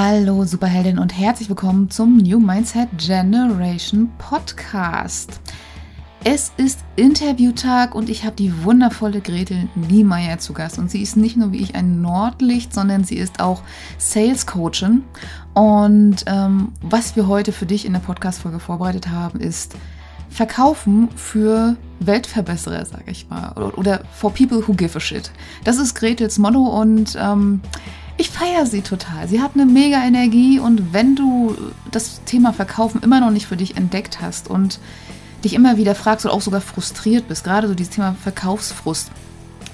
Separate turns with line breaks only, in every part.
Hallo Superheldin und herzlich willkommen zum New Mindset Generation Podcast. Es ist Interviewtag und ich habe die wundervolle Gretel Niemeyer zu Gast. Und sie ist nicht nur wie ich ein Nordlicht, sondern sie ist auch Sales Coachin. Und ähm, was wir heute für dich in der Podcast-Folge vorbereitet haben, ist Verkaufen für Weltverbesserer, sage ich mal. Oder, oder for people who give a shit. Das ist Gretels Motto und ähm, ich feiere sie total. Sie hat eine mega Energie und wenn du das Thema Verkaufen immer noch nicht für dich entdeckt hast und dich immer wieder fragst oder auch sogar frustriert bist, gerade so dieses Thema Verkaufsfrust,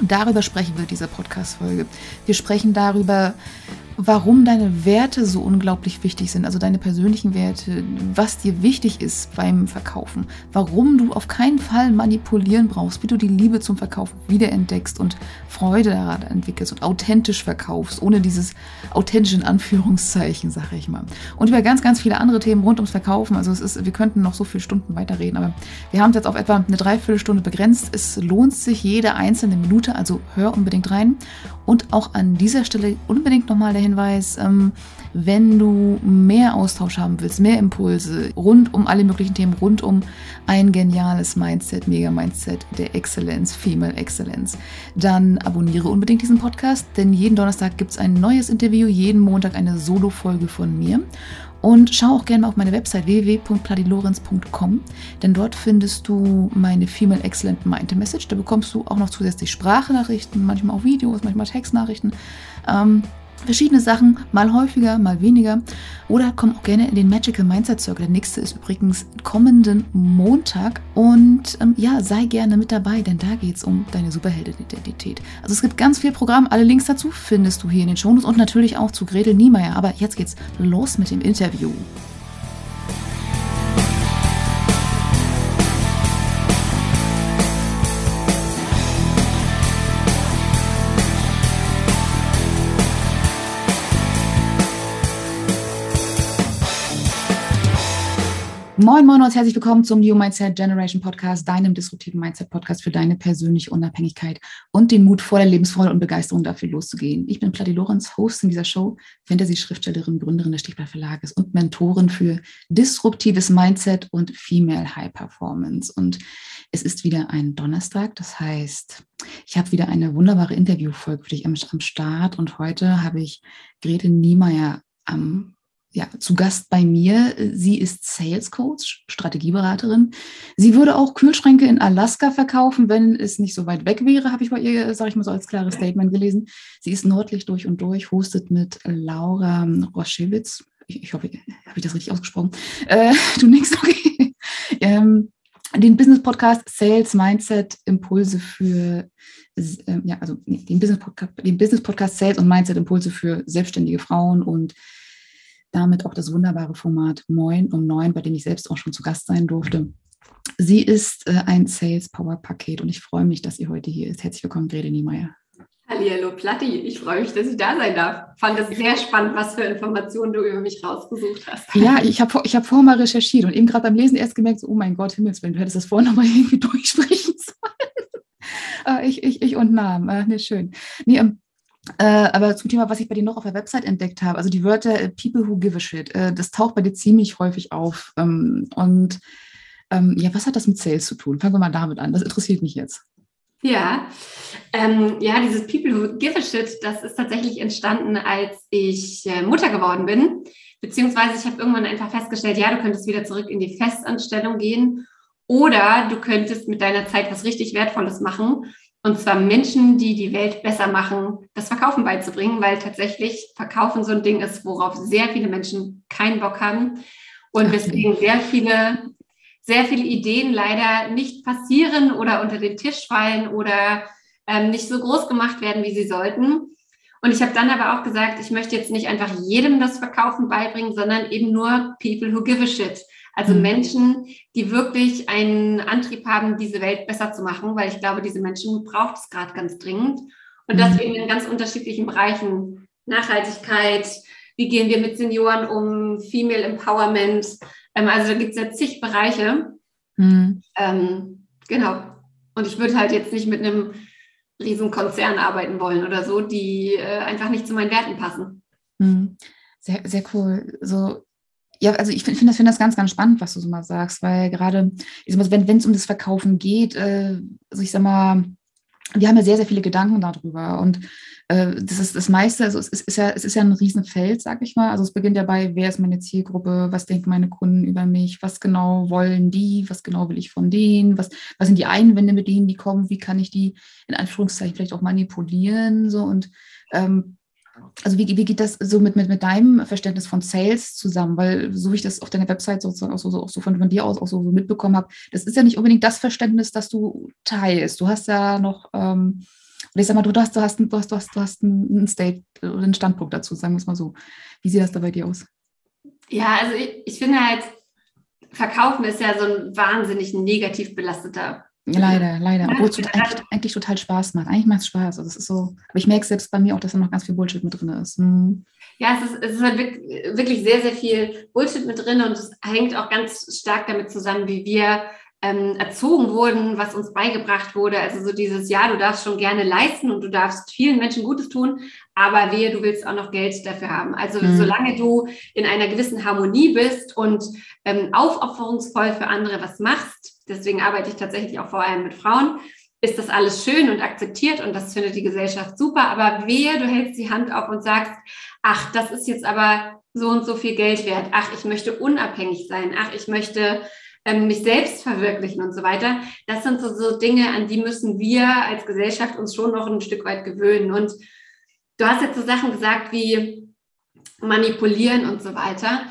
darüber sprechen wir in dieser Podcast-Folge. Wir sprechen darüber, warum deine Werte so unglaublich wichtig sind, also deine persönlichen Werte, was dir wichtig ist beim Verkaufen, warum du auf keinen Fall manipulieren brauchst, wie du die Liebe zum Verkaufen wiederentdeckst und Freude daran entwickelst und authentisch verkaufst, ohne dieses authentischen Anführungszeichen, sage ich mal. Und über ganz, ganz viele andere Themen rund ums Verkaufen. Also es ist, wir könnten noch so viele Stunden weiterreden, aber wir haben es jetzt auf etwa eine Dreiviertelstunde begrenzt. Es lohnt sich jede einzelne Minute, also hör unbedingt rein. Und auch an dieser Stelle unbedingt nochmal der Hinweis, ähm, wenn du mehr Austausch haben willst, mehr Impulse rund um alle möglichen Themen, rund um ein geniales Mindset, Mega-Mindset der Exzellenz, Female Excellence, dann abonniere unbedingt diesen Podcast, denn jeden Donnerstag gibt es ein neues Interview, jeden Montag eine Solo-Folge von mir. Und schau auch gerne mal auf meine Website www.pladilorenz.com, denn dort findest du meine Female Excellent Mind Message. Da bekommst du auch noch zusätzlich Sprachnachrichten, manchmal auch Videos, manchmal Textnachrichten. Ähm, verschiedene Sachen, mal häufiger, mal weniger. Oder komm auch gerne in den Magical Mindset Circle. Der nächste ist übrigens kommenden Montag. Und ähm, ja, sei gerne mit dabei, denn da geht es um deine Superheldin-Identität. Also es gibt ganz viel Programm. Alle Links dazu findest du hier in den Shownotes und natürlich auch zu Gretel Niemeyer. Aber jetzt geht's los mit dem Interview. Moin, moin und herzlich willkommen zum New Mindset Generation Podcast, deinem disruptiven Mindset Podcast für deine persönliche Unabhängigkeit und den Mut vor der Lebensfreude und Begeisterung dafür loszugehen. Ich bin Platti Lorenz, Host in dieser Show, Fantasy-Schriftstellerin, Gründerin des Stichblatt Verlages und Mentorin für disruptives Mindset und Female High Performance. Und es ist wieder ein Donnerstag, das heißt, ich habe wieder eine wunderbare Interviewfolge für dich am, am Start und heute habe ich Grete Niemeyer am ja, zu Gast bei mir. Sie ist Sales Coach, Strategieberaterin. Sie würde auch Kühlschränke in Alaska verkaufen, wenn es nicht so weit weg wäre, habe ich bei ihr, sage ich mal so als klares Statement gelesen. Sie ist nördlich durch und durch, hostet mit Laura Roschewitz. Ich, ich hoffe, habe ich das richtig ausgesprochen? Äh, du nix, okay. Ähm, den Business Podcast Sales Mindset Impulse für äh, ja, also nee, den Business Podcast, den Business Sales und Mindset Impulse für selbstständige Frauen und damit auch das wunderbare Format Moin um neun, bei dem ich selbst auch schon zu Gast sein durfte. Sie ist äh, ein Sales Power Paket und ich freue mich, dass sie heute hier ist. Herzlich willkommen, Grete Niemeyer.
Hallo Platti, ich freue mich, dass ich da sein darf. Fand es sehr spannend, was für Informationen du über mich rausgesucht hast.
Ja, ich habe ich hab vorher mal recherchiert und eben gerade beim Lesen erst gemerkt, so, oh mein Gott, Himmelswillen, du hättest das vorher nochmal irgendwie durchsprechen sollen. äh, ich, ich, ich und Namen, äh, ne, schön. Nee, ähm, äh, aber zum Thema, was ich bei dir noch auf der Website entdeckt habe, also die Wörter äh, People who give a shit, äh, das taucht bei dir ziemlich häufig auf. Ähm, und ähm, ja, was hat das mit Sales zu tun? Fangen wir mal damit an. Das interessiert mich jetzt.
Ja, ähm, ja, dieses People who give a shit, das ist tatsächlich entstanden, als ich äh, Mutter geworden bin. Beziehungsweise ich habe irgendwann einfach festgestellt, ja, du könntest wieder zurück in die Festanstellung gehen oder du könntest mit deiner Zeit was richtig Wertvolles machen. Und zwar Menschen, die die Welt besser machen, das Verkaufen beizubringen, weil tatsächlich Verkaufen so ein Ding ist, worauf sehr viele Menschen keinen Bock haben. Und deswegen sehr viele, sehr viele Ideen leider nicht passieren oder unter den Tisch fallen oder ähm, nicht so groß gemacht werden, wie sie sollten. Und ich habe dann aber auch gesagt, ich möchte jetzt nicht einfach jedem das Verkaufen beibringen, sondern eben nur people who give a shit. Also mhm. Menschen, die wirklich einen Antrieb haben, diese Welt besser zu machen, weil ich glaube, diese Menschen braucht es gerade ganz dringend. Und das mhm. eben in ganz unterschiedlichen Bereichen. Nachhaltigkeit, wie gehen wir mit Senioren um, Female Empowerment. Ähm, also da gibt es ja zig Bereiche. Mhm. Ähm, genau. Und ich würde halt jetzt nicht mit einem riesen Konzern arbeiten wollen oder so, die äh, einfach nicht zu meinen Werten passen.
Mhm Sehr, sehr cool. So, ja, also ich finde find das, find das ganz, ganz spannend, was du so mal sagst, weil gerade, wenn es um das Verkaufen geht, äh, also ich sag mal, wir haben ja sehr, sehr viele Gedanken darüber und äh, das ist das meiste, also es ist, ist, ja, es ist ja ein Riesenfeld, sag ich mal. Also es beginnt ja bei, wer ist meine Zielgruppe, was denken meine Kunden über mich, was genau wollen die, was genau will ich von denen, was, was sind die Einwände, mit denen die kommen, wie kann ich die in Anführungszeichen vielleicht auch manipulieren, so und ähm, also wie, wie geht das so mit, mit, mit deinem Verständnis von Sales zusammen? Weil so wie ich das auf deiner Website sozusagen auch so, auch so von, von dir aus auch so, so mitbekommen habe, das ist ja nicht unbedingt das Verständnis, das du teilst. Du hast ja noch, ähm, ich sag mal, du hast, du hast, du hast, du hast, du hast einen State oder einen Standpunkt dazu, sagen wir es mal so. Wie sieht das da bei dir aus?
Ja, also ich, ich finde halt, Verkaufen ist ja so ein wahnsinnig negativ belasteter
Leider, leider. Obwohl es eigentlich, eigentlich, total Spaß macht. Eigentlich macht es Spaß. Also es ist so, aber ich merke selbst bei mir auch, dass da noch ganz viel Bullshit mit drin ist. Hm.
Ja, es ist, es ist halt wirklich sehr, sehr viel Bullshit mit drin und es hängt auch ganz stark damit zusammen, wie wir ähm, erzogen wurden, was uns beigebracht wurde. Also so dieses, ja, du darfst schon gerne leisten und du darfst vielen Menschen Gutes tun, aber wehe, du willst auch noch Geld dafür haben. Also mhm. solange du in einer gewissen Harmonie bist und ähm, aufopferungsvoll für andere was machst, deswegen arbeite ich tatsächlich auch vor allem mit Frauen, ist das alles schön und akzeptiert und das findet die Gesellschaft super. Aber wehe, du hältst die Hand auf und sagst, ach, das ist jetzt aber so und so viel Geld wert. Ach, ich möchte unabhängig sein. Ach, ich möchte ähm, mich selbst verwirklichen und so weiter. Das sind so, so Dinge, an die müssen wir als Gesellschaft uns schon noch ein Stück weit gewöhnen. Und du hast jetzt so Sachen gesagt wie manipulieren und so weiter.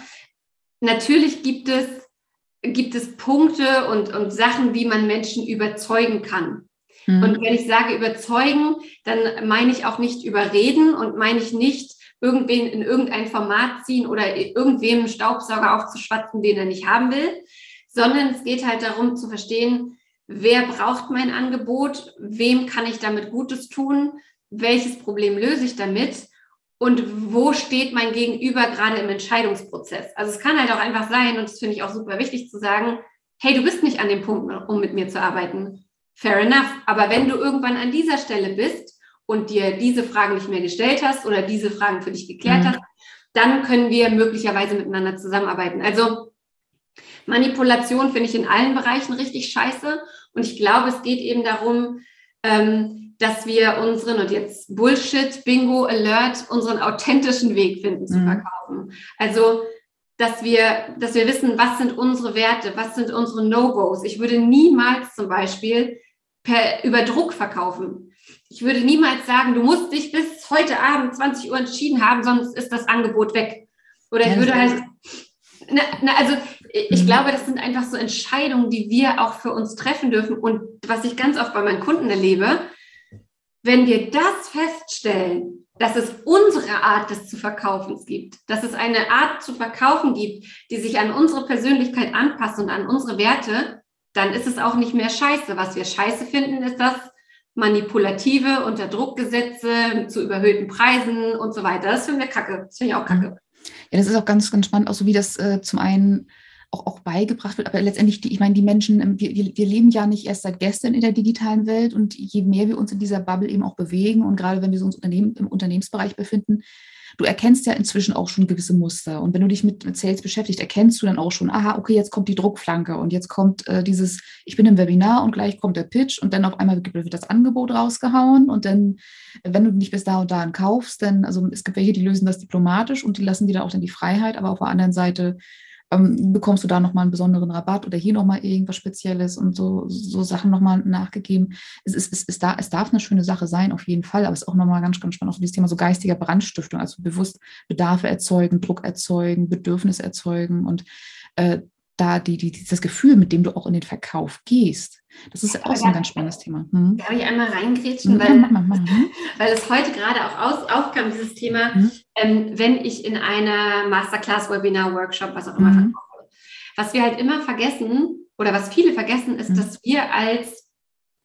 Natürlich gibt es, gibt es Punkte und, und Sachen, wie man Menschen überzeugen kann. Mhm. Und wenn ich sage überzeugen, dann meine ich auch nicht überreden und meine ich nicht irgendwen in irgendein Format ziehen oder irgendwem einen Staubsauger aufzuschwatzen, den er nicht haben will, sondern es geht halt darum zu verstehen, wer braucht mein Angebot, wem kann ich damit Gutes tun, welches Problem löse ich damit und wo steht mein Gegenüber gerade im Entscheidungsprozess. Also es kann halt auch einfach sein, und das finde ich auch super wichtig zu sagen, hey, du bist nicht an dem Punkt, um mit mir zu arbeiten. Fair enough. Aber wenn du irgendwann an dieser Stelle bist und dir diese Fragen nicht mehr gestellt hast oder diese Fragen für dich geklärt mhm. hast, dann können wir möglicherweise miteinander zusammenarbeiten. Also Manipulation finde ich in allen Bereichen richtig scheiße. Und ich glaube, es geht eben darum, ähm, dass wir unseren, und jetzt Bullshit, Bingo, Alert, unseren authentischen Weg finden zu mhm. verkaufen. Also, dass wir, dass wir wissen, was sind unsere Werte, was sind unsere No-Gos. Ich würde niemals zum Beispiel per, über Druck verkaufen. Ich würde niemals sagen, du musst dich bis heute Abend 20 Uhr entschieden haben, sonst ist das Angebot weg. Oder ich würde halt, na, na, also ich mhm. glaube, das sind einfach so Entscheidungen, die wir auch für uns treffen dürfen. Und was ich ganz oft bei meinen Kunden erlebe, wenn wir das feststellen, dass es unsere Art des zu Verkaufens gibt, dass es eine Art zu verkaufen gibt, die sich an unsere Persönlichkeit anpasst und an unsere Werte, dann ist es auch nicht mehr scheiße. Was wir scheiße finden, ist das manipulative Unterdruckgesetze zu überhöhten Preisen und so weiter. Das finden wir kacke. Das finde ich auch kacke.
Ja, das ist auch ganz, ganz spannend, auch so wie das äh, zum einen auch, auch beigebracht wird. Aber letztendlich, die, ich meine, die Menschen, ähm, wir, wir leben ja nicht erst seit gestern in der digitalen Welt und je mehr wir uns in dieser Bubble eben auch bewegen und gerade wenn wir uns Unternehmen, im Unternehmensbereich befinden, du erkennst ja inzwischen auch schon gewisse Muster. Und wenn du dich mit, mit Sales beschäftigst, erkennst du dann auch schon, aha, okay, jetzt kommt die Druckflanke und jetzt kommt äh, dieses, ich bin im Webinar und gleich kommt der Pitch und dann auf einmal wird das Angebot rausgehauen und dann, wenn du nicht bis da und da kaufst, dann, also es gibt welche, die lösen das diplomatisch und die lassen dir da auch dann die Freiheit, aber auf der anderen Seite ähm, bekommst du da nochmal einen besonderen Rabatt oder hier nochmal irgendwas Spezielles und so, so Sachen nochmal nachgegeben. Es, ist, es, ist da, es darf eine schöne Sache sein, auf jeden Fall, aber es ist auch nochmal ganz, ganz spannend, auch dieses Thema so geistiger Brandstiftung, also bewusst Bedarfe erzeugen, Druck erzeugen, Bedürfnis erzeugen und äh, da die, die, das Gefühl, mit dem du auch in den Verkauf gehst. Das ist auch so ein ganz spannendes Thema.
Hm? Darf ich einmal reingrätschen, weil, mach, mach, mach, hm? weil es heute gerade auch aus, aufkam, dieses Thema, hm? Ähm, wenn ich in einer Masterclass, Webinar, Workshop, was auch immer hm? verkaufe. Was wir halt immer vergessen oder was viele vergessen, ist, hm? dass wir als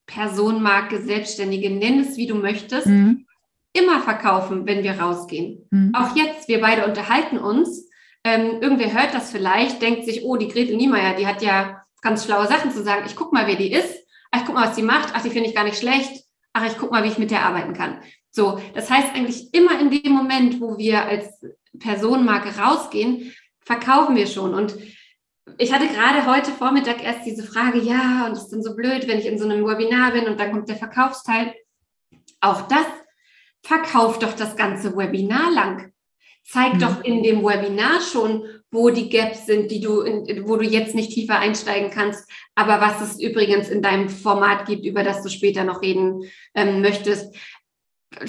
Personenmarke, Selbstständige, nenn es wie du möchtest, hm? immer verkaufen, wenn wir rausgehen. Auch jetzt, wir beide unterhalten uns ähm, irgendwer hört das vielleicht, denkt sich, oh, die Gretel Niemeyer, die hat ja ganz schlaue Sachen zu sagen. Ich guck mal, wer die ist. Ach, ich guck mal, was die macht. Ach, die finde ich gar nicht schlecht. Ach, ich guck mal, wie ich mit der arbeiten kann. So, das heißt eigentlich immer in dem Moment, wo wir als Personenmarke rausgehen, verkaufen wir schon. Und ich hatte gerade heute Vormittag erst diese Frage, ja, und es ist dann so blöd, wenn ich in so einem Webinar bin und dann kommt der Verkaufsteil. Auch das verkauft doch das ganze Webinar lang. Zeig mhm. doch in dem Webinar schon, wo die Gaps sind, die du, in, wo du jetzt nicht tiefer einsteigen kannst, aber was es übrigens in deinem Format gibt, über das du später noch reden ähm, möchtest.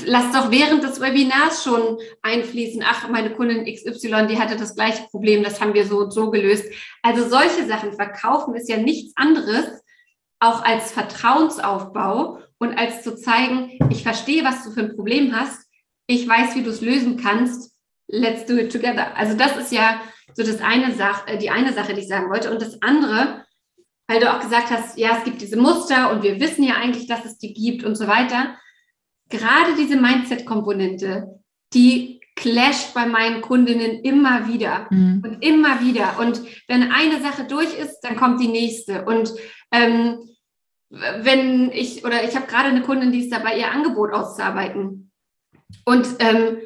Lass doch während des Webinars schon einfließen. Ach, meine Kundin XY, die hatte das gleiche Problem, das haben wir so und so gelöst. Also solche Sachen verkaufen ist ja nichts anderes, auch als Vertrauensaufbau und als zu zeigen, ich verstehe, was du für ein Problem hast, ich weiß, wie du es lösen kannst, let's do it together. Also das ist ja so das eine Sache, äh, die eine Sache, die ich sagen wollte. Und das andere, weil du auch gesagt hast, ja, es gibt diese Muster und wir wissen ja eigentlich, dass es die gibt und so weiter. Gerade diese Mindset-Komponente, die clasht bei meinen Kundinnen immer wieder mhm. und immer wieder. Und wenn eine Sache durch ist, dann kommt die nächste. Und ähm, wenn ich, oder ich habe gerade eine Kundin, die ist dabei, ihr Angebot auszuarbeiten. Und ähm,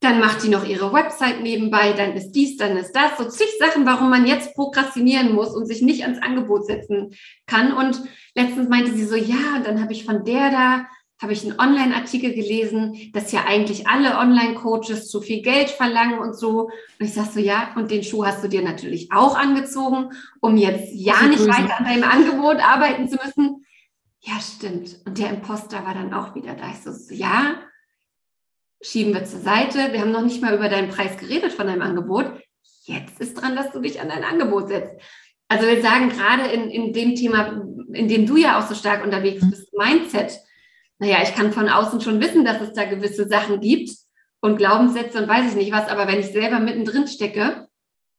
dann macht die noch ihre Website nebenbei, dann ist dies, dann ist das, so zig Sachen, warum man jetzt prokrastinieren muss und sich nicht ans Angebot setzen kann. Und letztens meinte sie so, ja, und dann habe ich von der da, habe ich einen Online-Artikel gelesen, dass ja eigentlich alle Online-Coaches zu viel Geld verlangen und so. Und ich sage so, ja, und den Schuh hast du dir natürlich auch angezogen, um jetzt ja nicht weiter an deinem Angebot arbeiten zu müssen. Ja, stimmt. Und der Imposter war dann auch wieder da. Ich so, ja, schieben wir zur Seite. Wir haben noch nicht mal über deinen Preis geredet von deinem Angebot. Jetzt ist dran, dass du dich an dein Angebot setzt. Also wir sagen gerade in, in dem Thema, in dem du ja auch so stark unterwegs mhm. bist, Mindset. Naja, ich kann von außen schon wissen, dass es da gewisse Sachen gibt und Glaubenssätze und weiß ich nicht was, aber wenn ich selber mittendrin stecke,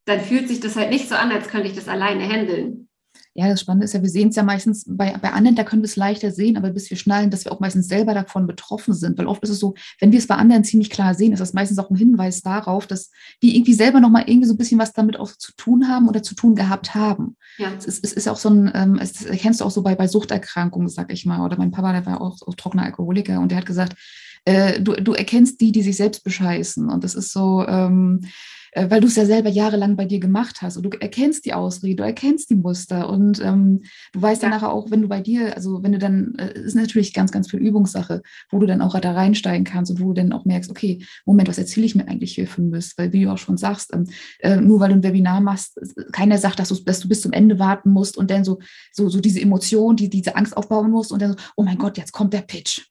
dann fühlt sich das halt nicht so an, als könnte ich das alleine handeln.
Ja, das Spannende ist ja, wir sehen es ja meistens bei, bei anderen, da können wir es leichter sehen, aber bis wir schnallen, dass wir auch meistens selber davon betroffen sind. Weil oft ist es so, wenn wir es bei anderen ziemlich klar sehen, ist das meistens auch ein Hinweis darauf, dass wir irgendwie selber nochmal irgendwie so ein bisschen was damit auch zu tun haben oder zu tun gehabt haben. Ja. Es, ist, es ist auch so ein, ähm, das erkennst du auch so bei, bei Suchterkrankungen, sag ich mal. Oder mein Papa, der war auch, auch trockener Alkoholiker und der hat gesagt, äh, du, du erkennst die, die sich selbst bescheißen. Und das ist so, ähm, äh, weil du es ja selber jahrelang bei dir gemacht hast und du erkennst die Ausrede, du erkennst die Muster und ähm, du weißt ja. dann nachher auch, wenn du bei dir, also wenn du dann, äh, ist natürlich ganz, ganz viel Übungssache, wo du dann auch da reinsteigen kannst und wo du dann auch merkst, okay, Moment, was erzähle ich mir eigentlich hier für Mist? Weil wie du auch schon sagst, ähm, äh, nur weil du ein Webinar machst, keiner sagt, dass du, dass du bis zum Ende warten musst und dann so, so, so diese Emotion, die, diese Angst aufbauen musst und dann so, oh mein Gott, jetzt kommt der Pitch.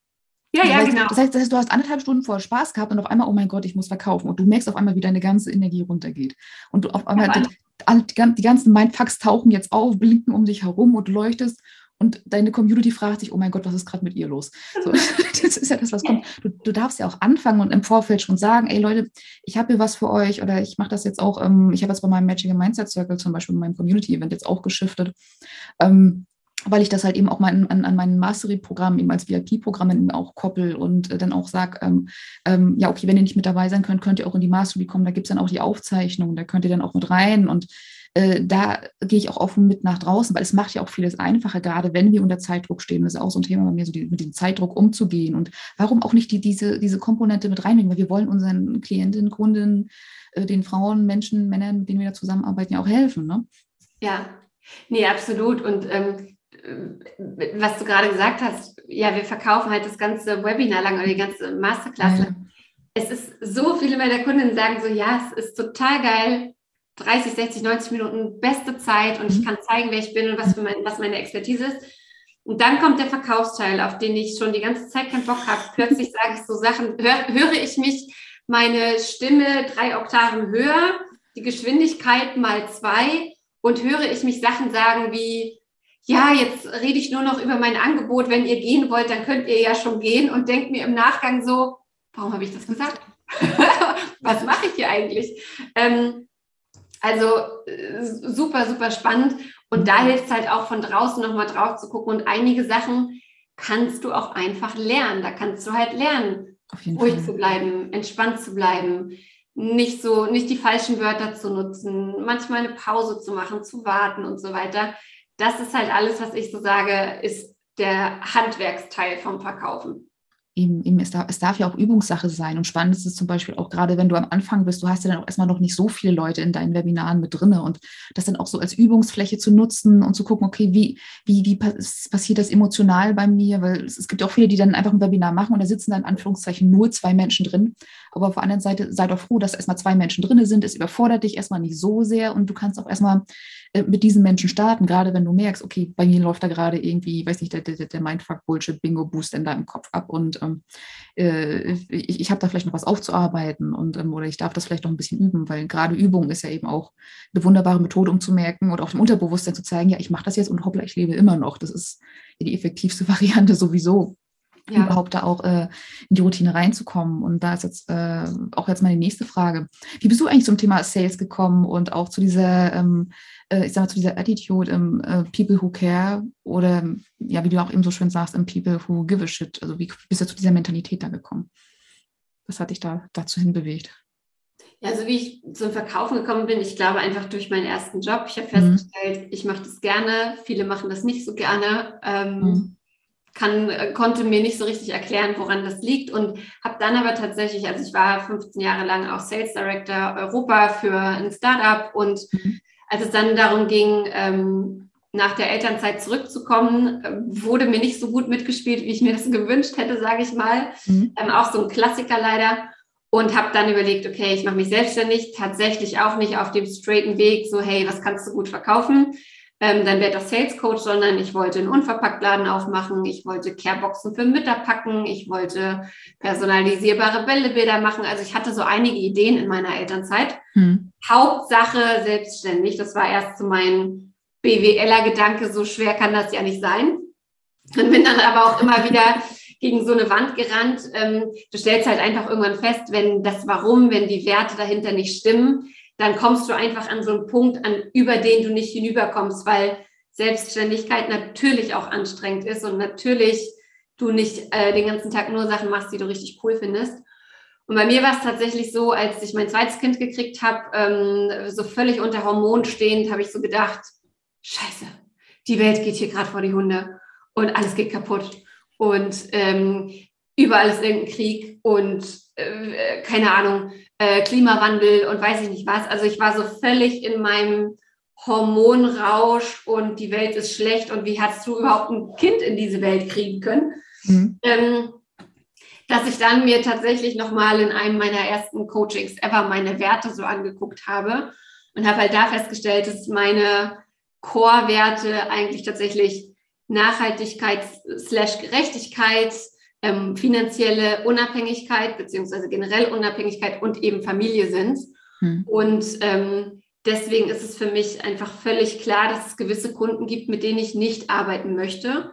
Ja, ja, genau. Das heißt, das heißt, du hast anderthalb Stunden voll Spaß gehabt und auf einmal, oh mein Gott, ich muss verkaufen. Und du merkst auf einmal, wie deine ganze Energie runtergeht. Und du auf einmal, ja, die, die, ganzen Mindfucks tauchen jetzt auf, blinken um dich herum und leuchtest. Und deine Community fragt sich, oh mein Gott, was ist gerade mit ihr los? So, das ist ja das, was kommt. Du, du, darfst ja auch anfangen und im Vorfeld schon sagen, ey Leute, ich habe hier was für euch oder ich mache das jetzt auch, ähm, ich habe jetzt bei meinem Magic Mindset Circle zum Beispiel, bei meinem Community-Event jetzt auch geschiftet. Ähm, weil ich das halt eben auch mal an, an meinen Mastery-Programm eben als VIP-Programm auch koppel und äh, dann auch sage, ähm, ähm, ja, okay, wenn ihr nicht mit dabei sein könnt, könnt ihr auch in die Mastery kommen, da gibt es dann auch die Aufzeichnung, da könnt ihr dann auch mit rein und äh, da gehe ich auch offen mit nach draußen, weil es macht ja auch vieles einfacher, gerade wenn wir unter Zeitdruck stehen. Das ist auch so ein Thema bei mir, so die, mit dem Zeitdruck umzugehen und warum auch nicht die, diese, diese Komponente mit reinbringen, weil wir wollen unseren Klientinnen, Kunden, äh, den Frauen, Menschen, Männern, mit denen wir da zusammenarbeiten, ja auch helfen. Ne?
Ja, Nee, absolut. Und ähm, was du gerade gesagt hast, ja, wir verkaufen halt das ganze Webinar lang oder die ganze Masterclass. Ja. Es ist so viele meiner Kunden sagen so, ja, es ist total geil, 30, 60, 90 Minuten, beste Zeit und ich mhm. kann zeigen, wer ich bin und was, mein, was meine Expertise ist. Und dann kommt der Verkaufsteil, auf den ich schon die ganze Zeit keinen Bock habe. Plötzlich sage ich so Sachen, hör, höre ich mich meine Stimme drei Oktaven höher, die Geschwindigkeit mal zwei und höre ich mich Sachen sagen wie, ja, jetzt rede ich nur noch über mein Angebot, wenn ihr gehen wollt, dann könnt ihr ja schon gehen und denkt mir im Nachgang so, warum habe ich das gesagt? Was mache ich hier eigentlich? Ähm, also äh, super, super spannend. Und da hilft es halt auch von draußen nochmal drauf zu gucken. Und einige Sachen kannst du auch einfach lernen. Da kannst du halt lernen, ruhig Fall. zu bleiben, entspannt zu bleiben, nicht so, nicht die falschen Wörter zu nutzen, manchmal eine Pause zu machen, zu warten und so weiter das ist halt alles, was ich so sage, ist der Handwerksteil vom Verkaufen.
eben, eben es, darf, es darf ja auch Übungssache sein. Und spannend ist es zum Beispiel auch gerade, wenn du am Anfang bist, du hast ja dann auch erstmal noch nicht so viele Leute in deinen Webinaren mit drin und das dann auch so als Übungsfläche zu nutzen und zu gucken, okay, wie, wie, wie passiert das emotional bei mir? Weil es, es gibt auch viele, die dann einfach ein Webinar machen und da sitzen dann in Anführungszeichen nur zwei Menschen drin. Aber auf der anderen Seite sei doch froh, dass erstmal zwei Menschen drin sind. Es überfordert dich erstmal nicht so sehr und du kannst auch erstmal äh, mit diesen Menschen starten, gerade wenn du merkst, okay, bei mir läuft da gerade irgendwie, weiß nicht, der, der, der Mindfuck-Bullshit-Bingo-Boost in deinem Kopf ab und ähm, äh, ich, ich habe da vielleicht noch was aufzuarbeiten und ähm, oder ich darf das vielleicht noch ein bisschen üben, weil gerade Übung ist ja eben auch eine wunderbare Methode, um zu merken und auch dem Unterbewusstsein zu zeigen, ja, ich mache das jetzt und hoppla, ich lebe immer noch. Das ist die effektivste Variante sowieso ja. überhaupt da auch äh, in die Routine reinzukommen. Und da ist jetzt äh, auch jetzt meine nächste Frage. Wie bist du eigentlich zum Thema Sales gekommen und auch zu dieser, ähm, äh, ich sag mal, zu dieser Attitude im ähm, People who care oder ja, wie du auch eben so schön sagst, im People who give a shit. Also wie bist du zu dieser Mentalität da gekommen? Was hat dich da dazu hinbewegt?
Ja, also wie ich zum Verkaufen gekommen bin, ich glaube einfach durch meinen ersten Job. Ich habe mhm. festgestellt, mhm. ich mache das gerne, viele machen das nicht so gerne. Ähm, mhm kann, äh, konnte mir nicht so richtig erklären, woran das liegt und habe dann aber tatsächlich, also ich war 15 Jahre lang auch Sales Director Europa für ein Startup und mhm. als es dann darum ging, ähm, nach der Elternzeit zurückzukommen, äh, wurde mir nicht so gut mitgespielt, wie ich mir das gewünscht hätte, sage ich mal. Mhm. Ähm, auch so ein Klassiker leider. Und habe dann überlegt, okay, ich mache mich selbstständig, tatsächlich auch nicht auf dem straighten Weg, so hey, was kannst du gut verkaufen, ähm, dann wäre das Sales Coach, sondern ich wollte einen Unverpacktladen aufmachen, ich wollte Careboxen für Mütter packen, ich wollte personalisierbare Bällebilder machen. Also ich hatte so einige Ideen in meiner Elternzeit. Hm. Hauptsache selbstständig. Das war erst so mein BWLer-Gedanke, so schwer kann das ja nicht sein. Und bin dann aber auch immer wieder gegen so eine Wand gerannt. Ähm, du stellst halt einfach irgendwann fest, wenn das Warum, wenn die Werte dahinter nicht stimmen, dann kommst du einfach an so einen Punkt, an, über den du nicht hinüberkommst, weil Selbstständigkeit natürlich auch anstrengend ist und natürlich du nicht äh, den ganzen Tag nur Sachen machst, die du richtig cool findest. Und bei mir war es tatsächlich so, als ich mein zweites Kind gekriegt habe, ähm, so völlig unter Hormon stehend, habe ich so gedacht, scheiße, die Welt geht hier gerade vor die Hunde und alles geht kaputt. Und ähm, überall ist irgendein Krieg und äh, keine Ahnung, äh, Klimawandel und weiß ich nicht was. Also ich war so völlig in meinem Hormonrausch und die Welt ist schlecht und wie hast du überhaupt ein Kind in diese Welt kriegen können? Mhm. Ähm, dass ich dann mir tatsächlich nochmal in einem meiner ersten Coachings ever meine Werte so angeguckt habe und habe halt da festgestellt, dass meine Core-Werte eigentlich tatsächlich Nachhaltigkeit slash Gerechtigkeit, ähm, finanzielle Unabhängigkeit beziehungsweise generell Unabhängigkeit und eben Familie sind. Hm. Und ähm, deswegen ist es für mich einfach völlig klar, dass es gewisse Kunden gibt, mit denen ich nicht arbeiten möchte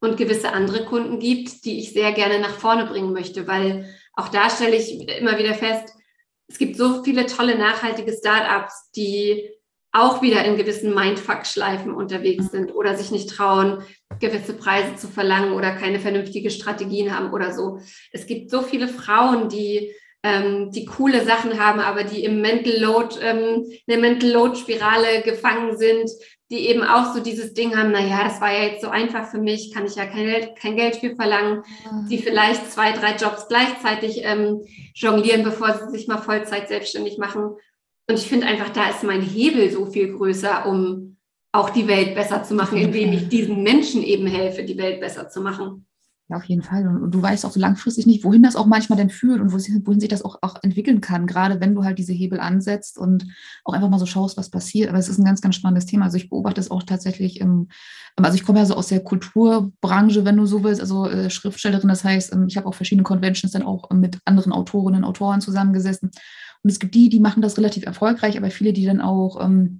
und gewisse andere Kunden gibt, die ich sehr gerne nach vorne bringen möchte, weil auch da stelle ich immer wieder fest, es gibt so viele tolle nachhaltige Startups, die auch wieder in gewissen Mindfuck-Schleifen unterwegs sind oder sich nicht trauen, gewisse Preise zu verlangen oder keine vernünftige Strategien haben oder so. Es gibt so viele Frauen, die ähm, die coole Sachen haben, aber die im Mental Load, ähm, in der Mental Load Spirale gefangen sind, die eben auch so dieses Ding haben, naja, das war ja jetzt so einfach für mich, kann ich ja kein Geld, kein Geld für verlangen, die vielleicht zwei, drei Jobs gleichzeitig ähm, jonglieren, bevor sie sich mal Vollzeit selbstständig machen. Und ich finde einfach, da ist mein Hebel so viel größer, um auch die Welt besser zu machen, indem ich diesen Menschen eben helfe, die Welt besser zu machen.
Ja, auf jeden Fall. Und du weißt auch so langfristig nicht, wohin das auch manchmal denn führt und wohin sich das auch, auch entwickeln kann, gerade wenn du halt diese Hebel ansetzt und auch einfach mal so schaust, was passiert. Aber es ist ein ganz, ganz spannendes Thema. Also ich beobachte es auch tatsächlich im, also ich komme ja so aus der Kulturbranche, wenn du so willst, also äh, Schriftstellerin. Das heißt, ähm, ich habe auch verschiedene Conventions dann auch mit anderen Autorinnen und Autoren zusammengesessen. Und es gibt die, die machen das relativ erfolgreich, aber viele, die dann auch ähm,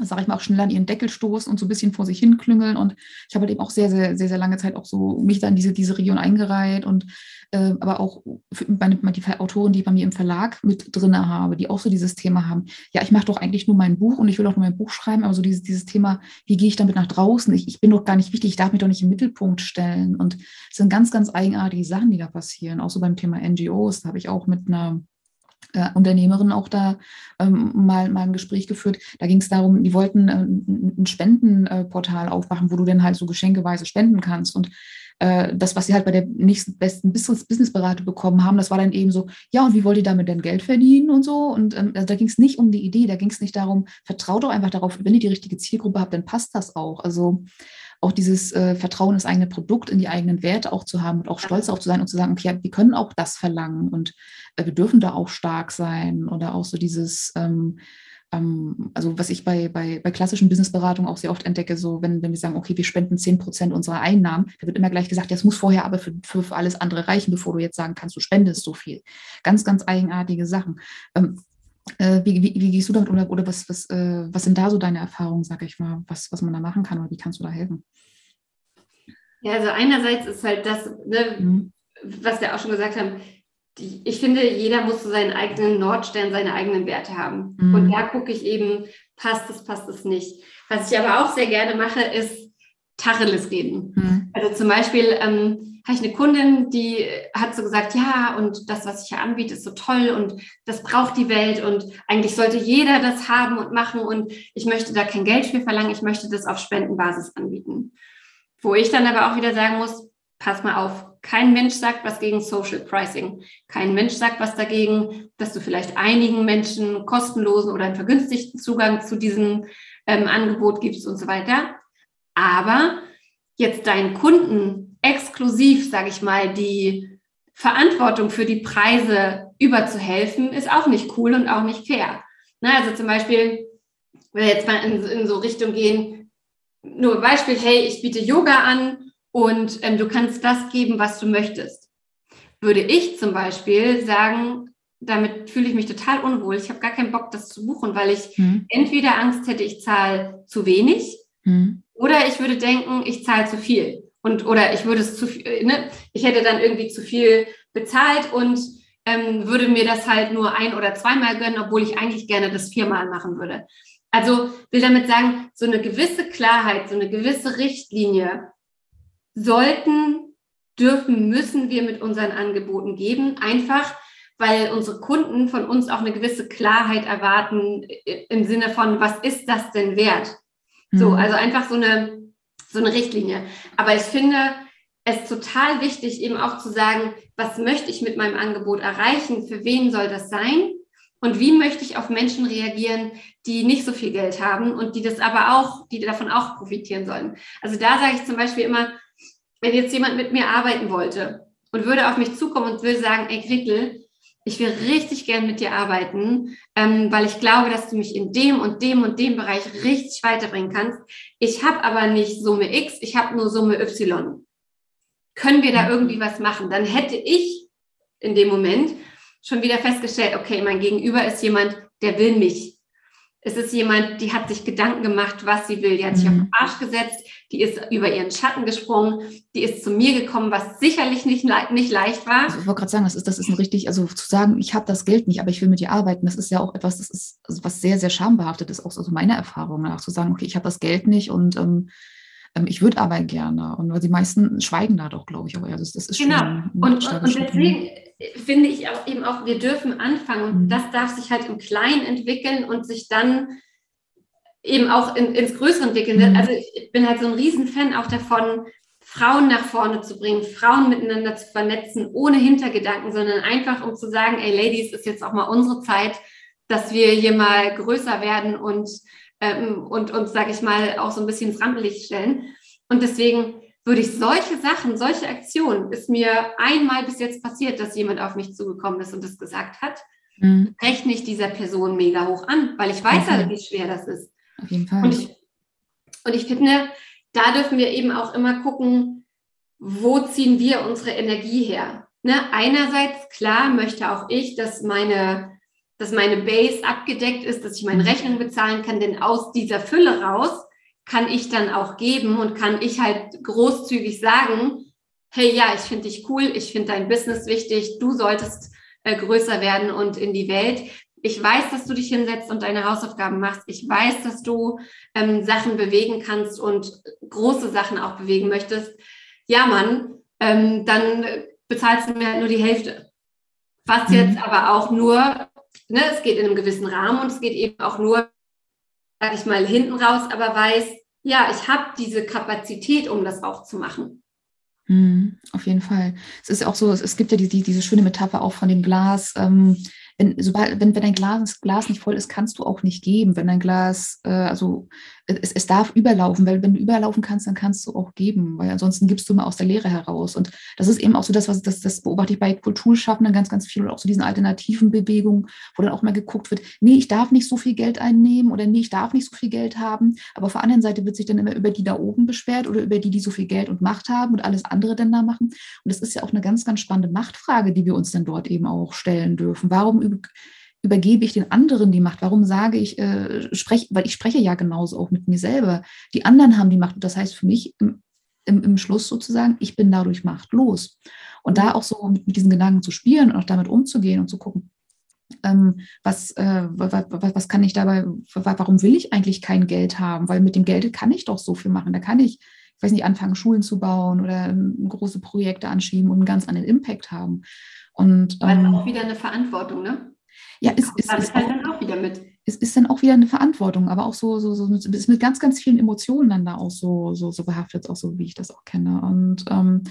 sage ich mal, auch schnell an ihren Deckel stoßen und so ein bisschen vor sich hin klüngeln. Und ich habe halt eben auch sehr, sehr, sehr, sehr lange Zeit auch so mich dann in diese, diese Region eingereiht und äh, aber auch meine, die Autoren, die ich bei mir im Verlag mit drin habe, die auch so dieses Thema haben. Ja, ich mache doch eigentlich nur mein Buch und ich will auch nur mein Buch schreiben, aber so dieses, dieses Thema, wie gehe ich damit nach draußen? Ich, ich bin doch gar nicht wichtig, ich darf mich doch nicht im Mittelpunkt stellen. Und es sind ganz, ganz eigenartige Sachen, die da passieren. Auch so beim Thema NGOs, da habe ich auch mit einer äh, Unternehmerin auch da ähm, mal, mal ein Gespräch geführt. Da ging es darum, die wollten äh, ein Spendenportal aufmachen, wo du dann halt so geschenkeweise spenden kannst. Und äh, das, was sie halt bei der nächsten besten Businessberatung bekommen haben, das war dann eben so, ja, und wie wollt ihr damit denn Geld verdienen und so? Und ähm, also da ging es nicht um die Idee, da ging es nicht darum, vertraut doch einfach darauf, wenn ihr die richtige Zielgruppe habt, dann passt das auch. Also auch dieses äh, Vertrauen ins eigene Produkt, in die eigenen Werte auch zu haben und auch stolz darauf zu sein und zu sagen, okay, wir können auch das verlangen und äh, wir dürfen da auch stark sein oder auch so dieses, ähm, ähm, also was ich bei, bei, bei klassischen Businessberatungen auch sehr oft entdecke, so wenn, wenn wir sagen, okay, wir spenden 10 Prozent unserer Einnahmen, da wird immer gleich gesagt, das muss vorher aber für, für, für, alles andere reichen, bevor du jetzt sagen kannst, du spendest so viel. Ganz, ganz eigenartige Sachen. Ähm, äh, wie, wie, wie, gehst du damit oder, oder was, was, äh, was sind da so deine Erfahrungen, sag ich mal, was, was man da machen kann oder wie kannst du da helfen?
Ja, also einerseits ist halt das, ne, mhm. was wir auch schon gesagt haben, die, ich finde, jeder muss so seinen eigenen Nordstern, seine eigenen Werte haben. Mhm. Und da gucke ich eben, passt es, passt es nicht. Was ich aber auch sehr gerne mache, ist Tacheles reden. Mhm. Also zum Beispiel ähm, habe ich eine Kundin, die hat so gesagt, ja, und das, was ich hier anbiete, ist so toll und das braucht die Welt und eigentlich sollte jeder das haben und machen und ich möchte da kein Geld für verlangen, ich möchte das auf Spendenbasis anbieten. Wo ich dann aber auch wieder sagen muss, pass mal auf, kein Mensch sagt was gegen Social Pricing. Kein Mensch sagt was dagegen, dass du vielleicht einigen Menschen kostenlosen oder einen vergünstigten Zugang zu diesem ähm, Angebot gibst und so weiter. Aber jetzt deinen Kunden exklusiv, sage ich mal, die Verantwortung für die Preise überzuhelfen, ist auch nicht cool und auch nicht fair. Na, also zum Beispiel, wenn wir jetzt mal in, in so Richtung gehen, nur Beispiel, hey, ich biete Yoga an und ähm, du kannst das geben, was du möchtest. Würde ich zum Beispiel sagen, damit fühle ich mich total unwohl. Ich habe gar keinen Bock, das zu buchen, weil ich hm. entweder Angst hätte, ich zahle zu wenig hm. oder ich würde denken, ich zahle zu viel. Und, oder ich würde es zu viel, ne? ich hätte dann irgendwie zu viel bezahlt und ähm, würde mir das halt nur ein- oder zweimal gönnen, obwohl ich eigentlich gerne das viermal machen würde. Also will damit sagen, so eine gewisse Klarheit, so eine gewisse Richtlinie sollten, dürfen, müssen wir mit unseren Angeboten geben, einfach weil unsere Kunden von uns auch eine gewisse Klarheit erwarten im Sinne von, was ist das denn wert? Mhm. So, also einfach so eine, so eine Richtlinie. Aber ich finde es total wichtig, eben auch zu sagen, was möchte ich mit meinem Angebot erreichen? Für wen soll das sein? Und wie möchte ich auf Menschen reagieren, die nicht so viel Geld haben und die das aber auch, die davon auch profitieren sollen? Also da sage ich zum Beispiel immer, wenn jetzt jemand mit mir arbeiten wollte und würde auf mich zukommen und würde sagen, ey Gretel, ich will richtig gern mit dir arbeiten, ähm, weil ich glaube, dass du mich in dem und dem und dem Bereich richtig weiterbringen kannst. Ich habe aber nicht Summe X, ich habe nur Summe Y. Können wir da irgendwie was machen? Dann hätte ich in dem Moment schon wieder festgestellt, okay, mein Gegenüber ist jemand, der will mich. Es ist jemand, die hat sich Gedanken gemacht, was sie will. Die hat sich auf den mhm. Arsch gesetzt, die ist über ihren Schatten gesprungen, die ist zu mir gekommen, was sicherlich nicht, nicht leicht war.
Also ich wollte gerade sagen, das ist, das ist ein richtig, also zu sagen, ich habe das Geld nicht, aber ich will mit dir arbeiten, das ist ja auch etwas, das ist, also was sehr, sehr schambehaftet ist, auch so meine Erfahrung nach, zu sagen, okay, ich habe das Geld nicht und ähm, ähm ich würde aber gerne. Und die meisten schweigen da doch, glaube ich, aber ja, das, das ist
genau. schon. Und, und, und deswegen finde ich auch eben auch, wir dürfen anfangen und mhm. das darf sich halt im Kleinen entwickeln und sich dann eben auch in, ins Größere entwickeln. Mhm. Also ich bin halt so ein Riesenfan auch davon, Frauen nach vorne zu bringen, Frauen miteinander zu vernetzen, ohne Hintergedanken, sondern einfach um zu sagen, ey Ladies, ist jetzt auch mal unsere Zeit, dass wir hier mal größer werden und, ähm, und uns, sage ich mal, auch so ein bisschen ins Rampenlicht stellen. Und deswegen würde ich solche Sachen, solche Aktionen, ist mir einmal bis jetzt passiert, dass jemand auf mich zugekommen ist und das gesagt hat, mhm. rechne ich dieser Person mega hoch an, weil ich weiß ja, wie schwer das ist.
Auf jeden Fall.
Und ich, und ich finde, da dürfen wir eben auch immer gucken, wo ziehen wir unsere Energie her? Ne? Einerseits, klar, möchte auch ich, dass meine, dass meine Base abgedeckt ist, dass ich meine mhm. Rechnung bezahlen kann, denn aus dieser Fülle raus kann ich dann auch geben und kann ich halt großzügig sagen, hey, ja, ich finde dich cool, ich finde dein Business wichtig, du solltest äh, größer werden und in die Welt ich weiß, dass du dich hinsetzt und deine Hausaufgaben machst. Ich weiß, dass du ähm, Sachen bewegen kannst und große Sachen auch bewegen möchtest. Ja, Mann, ähm, dann bezahlst du mir halt nur die Hälfte. Was mhm. jetzt aber auch nur, ne, es geht in einem gewissen Rahmen und es geht eben auch nur, sag ich mal, hinten raus, aber weiß, ja, ich habe diese Kapazität, um das auch zu machen.
Mhm, auf jeden Fall. Es ist auch so, es, gibt ja die, die, diese schöne Metapher auch von dem Glas. Ähm, wenn, sobald, wenn, wenn dein Glas, Glas nicht voll ist, kannst du auch nicht geben. Wenn dein Glas, äh, also es, es darf überlaufen, weil wenn du überlaufen kannst, dann kannst du auch geben, weil ansonsten gibst du immer aus der Leere heraus. Und das ist eben auch so das, was das, das beobachte ich bei Kulturschaffenden ganz, ganz viel und auch so diesen alternativen Bewegungen, wo dann auch mal geguckt wird, nee, ich darf nicht so viel Geld einnehmen oder nee, ich darf nicht so viel Geld haben. Aber auf der anderen Seite wird sich dann immer über die da oben beschwert oder über die, die so viel Geld und Macht haben und alles andere dann da machen. Und das ist ja auch eine ganz, ganz spannende Machtfrage, die wir uns dann dort eben auch stellen dürfen. Warum übergebe ich den anderen die Macht? Warum sage ich, äh, spreche, weil ich spreche ja genauso auch mit mir selber. Die anderen haben die Macht. Und das heißt für mich im, im, im Schluss sozusagen, ich bin dadurch machtlos. Und da auch so mit, mit diesen Gedanken zu spielen und auch damit umzugehen und zu gucken, ähm, was, äh, was, was, kann ich dabei, warum will ich eigentlich kein Geld haben? Weil mit dem Geld kann ich doch so viel machen. Da kann ich, ich weiß nicht, anfangen, Schulen zu bauen oder ähm, große Projekte anschieben und einen ganz anderen Impact haben. Und,
ähm, also auch wieder eine Verantwortung, ne?
Ja, es ist, ist, halt dann auch wieder mit. Es ist dann auch wieder eine Verantwortung, aber auch so, so, so mit, ist mit ganz, ganz vielen Emotionen dann da auch so, so, so behaftet, auch so wie ich das auch kenne. Und ähm,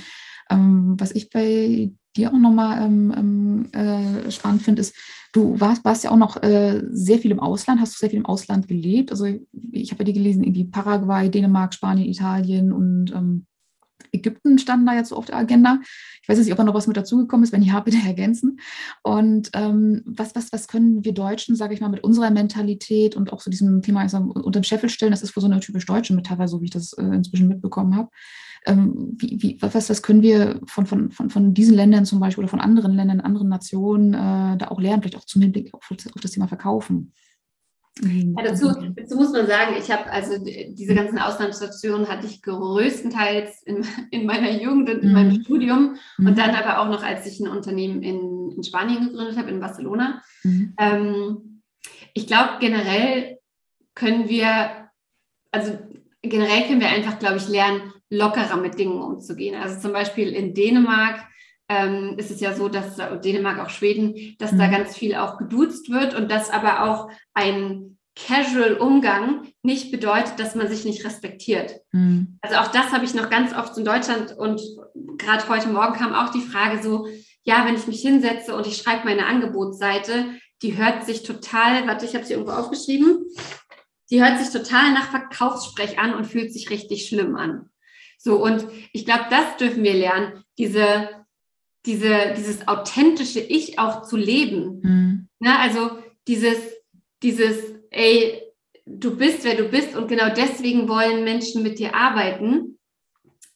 ähm, was ich bei dir auch nochmal ähm, ähm, äh, spannend finde, ist, du warst, warst ja auch noch äh, sehr viel im Ausland, hast du sehr viel im Ausland gelebt. Also ich, habe ja die gelesen, irgendwie Paraguay, Dänemark, Spanien, Italien und ähm, Ägypten standen da jetzt so auf der Agenda. Ich weiß nicht, ob da noch was mit dazugekommen ist. Wenn ja, bitte ergänzen. Und ähm, was, was, was können wir Deutschen, sage ich mal, mit unserer Mentalität und auch so diesem Thema also, unter den Scheffel stellen? Das ist für so eine typisch deutsche Metapher, so wie ich das äh, inzwischen mitbekommen habe. Ähm, wie, wie, was, was können wir von, von, von, von diesen Ländern zum Beispiel oder von anderen Ländern, anderen Nationen äh, da auch lernen, vielleicht auch zum Hinblick auf, auf das Thema Verkaufen?
Mhm. Ja, dazu, dazu, muss man sagen, ich habe also diese ganzen Auslandsstationen hatte ich größtenteils in, in meiner Jugend und in mhm. meinem Studium mhm. und dann aber auch noch, als ich ein Unternehmen in, in Spanien gegründet habe, in Barcelona. Mhm. Ähm, ich glaube, generell können wir, also generell können wir einfach, glaube ich, lernen, lockerer mit Dingen umzugehen. Also zum Beispiel in Dänemark ähm, ist es ja so, dass Dänemark, auch Schweden, dass mhm. da ganz viel auch geduzt wird und dass aber auch ein Casual-Umgang nicht bedeutet, dass man sich nicht respektiert. Mhm. Also auch das habe ich noch ganz oft in Deutschland und gerade heute Morgen kam auch die Frage so, ja, wenn ich mich hinsetze und ich schreibe meine Angebotsseite, die hört sich total, warte, ich habe sie irgendwo aufgeschrieben, die hört sich total nach Verkaufssprech an und fühlt sich richtig schlimm an. So, und ich glaube, das dürfen wir lernen, diese diese, dieses authentische Ich auch zu leben. Mhm. Na, also dieses, dieses, ey, du bist, wer du bist und genau deswegen wollen Menschen mit dir arbeiten.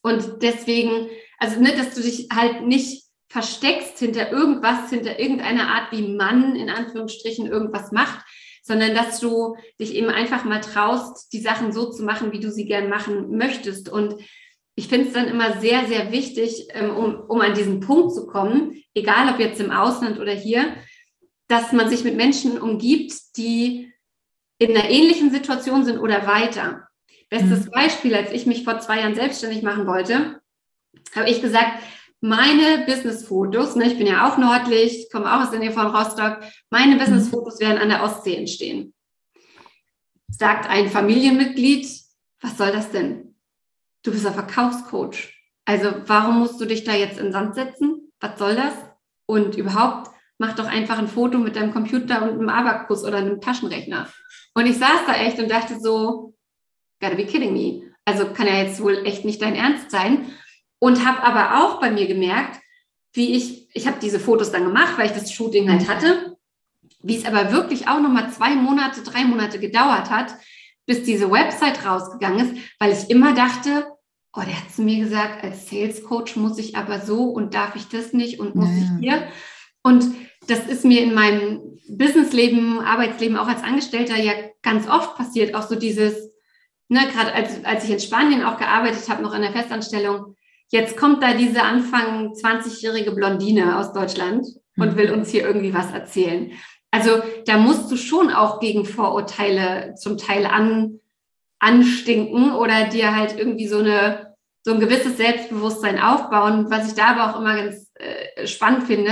Und deswegen, also ne, dass du dich halt nicht versteckst hinter irgendwas, hinter irgendeiner Art, wie Mann in Anführungsstrichen irgendwas macht, sondern dass du dich eben einfach mal traust, die Sachen so zu machen, wie du sie gern machen möchtest. Und ich finde es dann immer sehr, sehr wichtig, ähm, um, um an diesen Punkt zu kommen, egal ob jetzt im Ausland oder hier, dass man sich mit Menschen umgibt, die in einer ähnlichen Situation sind oder weiter. Bestes mhm. Beispiel, als ich mich vor zwei Jahren selbstständig machen wollte, habe ich gesagt, meine Businessfotos, ne, ich bin ja auch nördlich, komme auch aus der Nähe von Rostock, meine mhm. Businessfotos werden an der Ostsee entstehen. Sagt ein Familienmitglied, was soll das denn? Du bist ein Verkaufscoach. Also warum musst du dich da jetzt in Sand setzen? Was soll das? Und überhaupt, mach doch einfach ein Foto mit deinem Computer und einem Abakus oder einem Taschenrechner. Und ich saß da echt und dachte so, gotta be kidding me. Also kann ja jetzt wohl echt nicht dein Ernst sein. Und habe aber auch bei mir gemerkt, wie ich, ich habe diese Fotos dann gemacht, weil ich das Shooting halt hatte, wie es aber wirklich auch nochmal zwei Monate, drei Monate gedauert hat, bis diese Website rausgegangen ist, weil ich immer dachte, oh, der hat zu mir gesagt, als Sales Coach muss ich aber so und darf ich das nicht und muss ja. ich hier. Und das ist mir in meinem Businessleben, Arbeitsleben, auch als Angestellter ja ganz oft passiert, auch so dieses, ne, gerade als, als ich in Spanien auch gearbeitet habe, noch in der Festanstellung, jetzt kommt da diese Anfang 20-jährige Blondine aus Deutschland und mhm. will uns hier irgendwie was erzählen. Also da musst du schon auch gegen Vorurteile zum Teil an, anstinken oder dir halt irgendwie so eine so ein gewisses Selbstbewusstsein aufbauen. Was ich da aber auch immer ganz äh, spannend finde,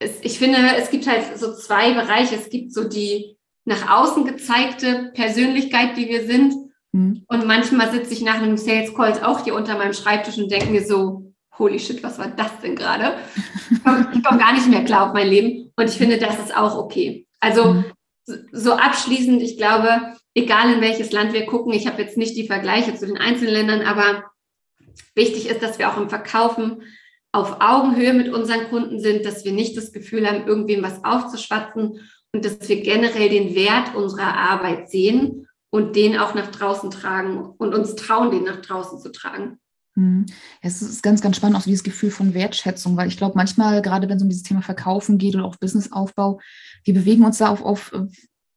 ist, ich finde, es gibt halt so zwei Bereiche. Es gibt so die nach außen gezeigte Persönlichkeit, die wir sind. Mhm. Und manchmal sitze ich nach einem Sales Call auch hier unter meinem Schreibtisch und denke mir so, holy shit, was war das denn gerade? Ich komme komm gar nicht mehr klar auf mein Leben und ich finde, das ist auch okay. Also mhm. so abschließend, ich glaube, egal in welches Land wir gucken, ich habe jetzt nicht die Vergleiche zu den einzelnen Ländern, aber wichtig ist, dass wir auch im Verkaufen auf Augenhöhe mit unseren Kunden sind, dass wir nicht das Gefühl haben, irgendwem was aufzuschwatzen und dass wir generell den Wert unserer Arbeit sehen und den auch nach draußen tragen und uns trauen, den nach draußen zu tragen.
Hm. Es ist ganz, ganz spannend, auch so dieses Gefühl von Wertschätzung, weil ich glaube, manchmal, gerade wenn es um dieses Thema Verkaufen geht oder auch Businessaufbau, wir bewegen uns da auf, auf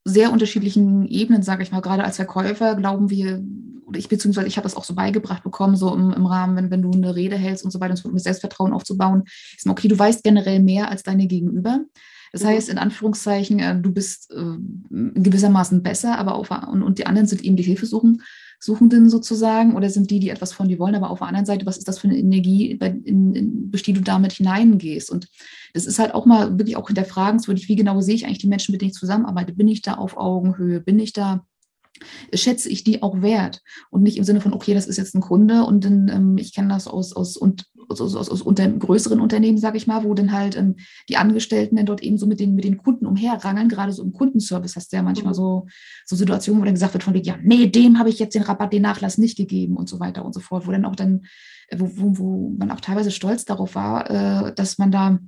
sehr unterschiedlichen Ebenen, sage ich mal. Gerade als Verkäufer glauben wir, oder ich beziehungsweise ich habe das auch so beigebracht bekommen, so im, im Rahmen, wenn, wenn du eine Rede hältst und so weiter, um Selbstvertrauen aufzubauen, ist mir, okay, du weißt generell mehr als deine Gegenüber. Das mhm. heißt, in Anführungszeichen, äh, du bist äh, gewissermaßen besser, aber auch, und, und die anderen sind eben die Hilfesuchen. Suchenden sozusagen oder sind die, die etwas von dir wollen, aber auf der anderen Seite, was ist das für eine Energie, in, in, durch die du damit hineingehst? Und das ist halt auch mal wirklich auch hinterfragenswürdig, wie genau sehe ich eigentlich die Menschen, mit denen ich zusammenarbeite? Bin ich da auf Augenhöhe? Bin ich da schätze ich die auch wert und nicht im Sinne von, okay, das ist jetzt ein Kunde und dann, ähm, ich kenne das aus, aus, und, aus, aus, aus unter, größeren Unternehmen, sage ich mal, wo dann halt ähm, die Angestellten dann dort eben so mit den, mit den Kunden umherrangeln, gerade so im Kundenservice hast du ja manchmal mhm. so, so Situationen, wo dann gesagt wird von ja, nee, dem habe ich jetzt den Rabatt, den Nachlass nicht gegeben und so weiter und so fort, wo dann auch dann, wo, wo, wo man auch teilweise stolz darauf war, äh, dass man da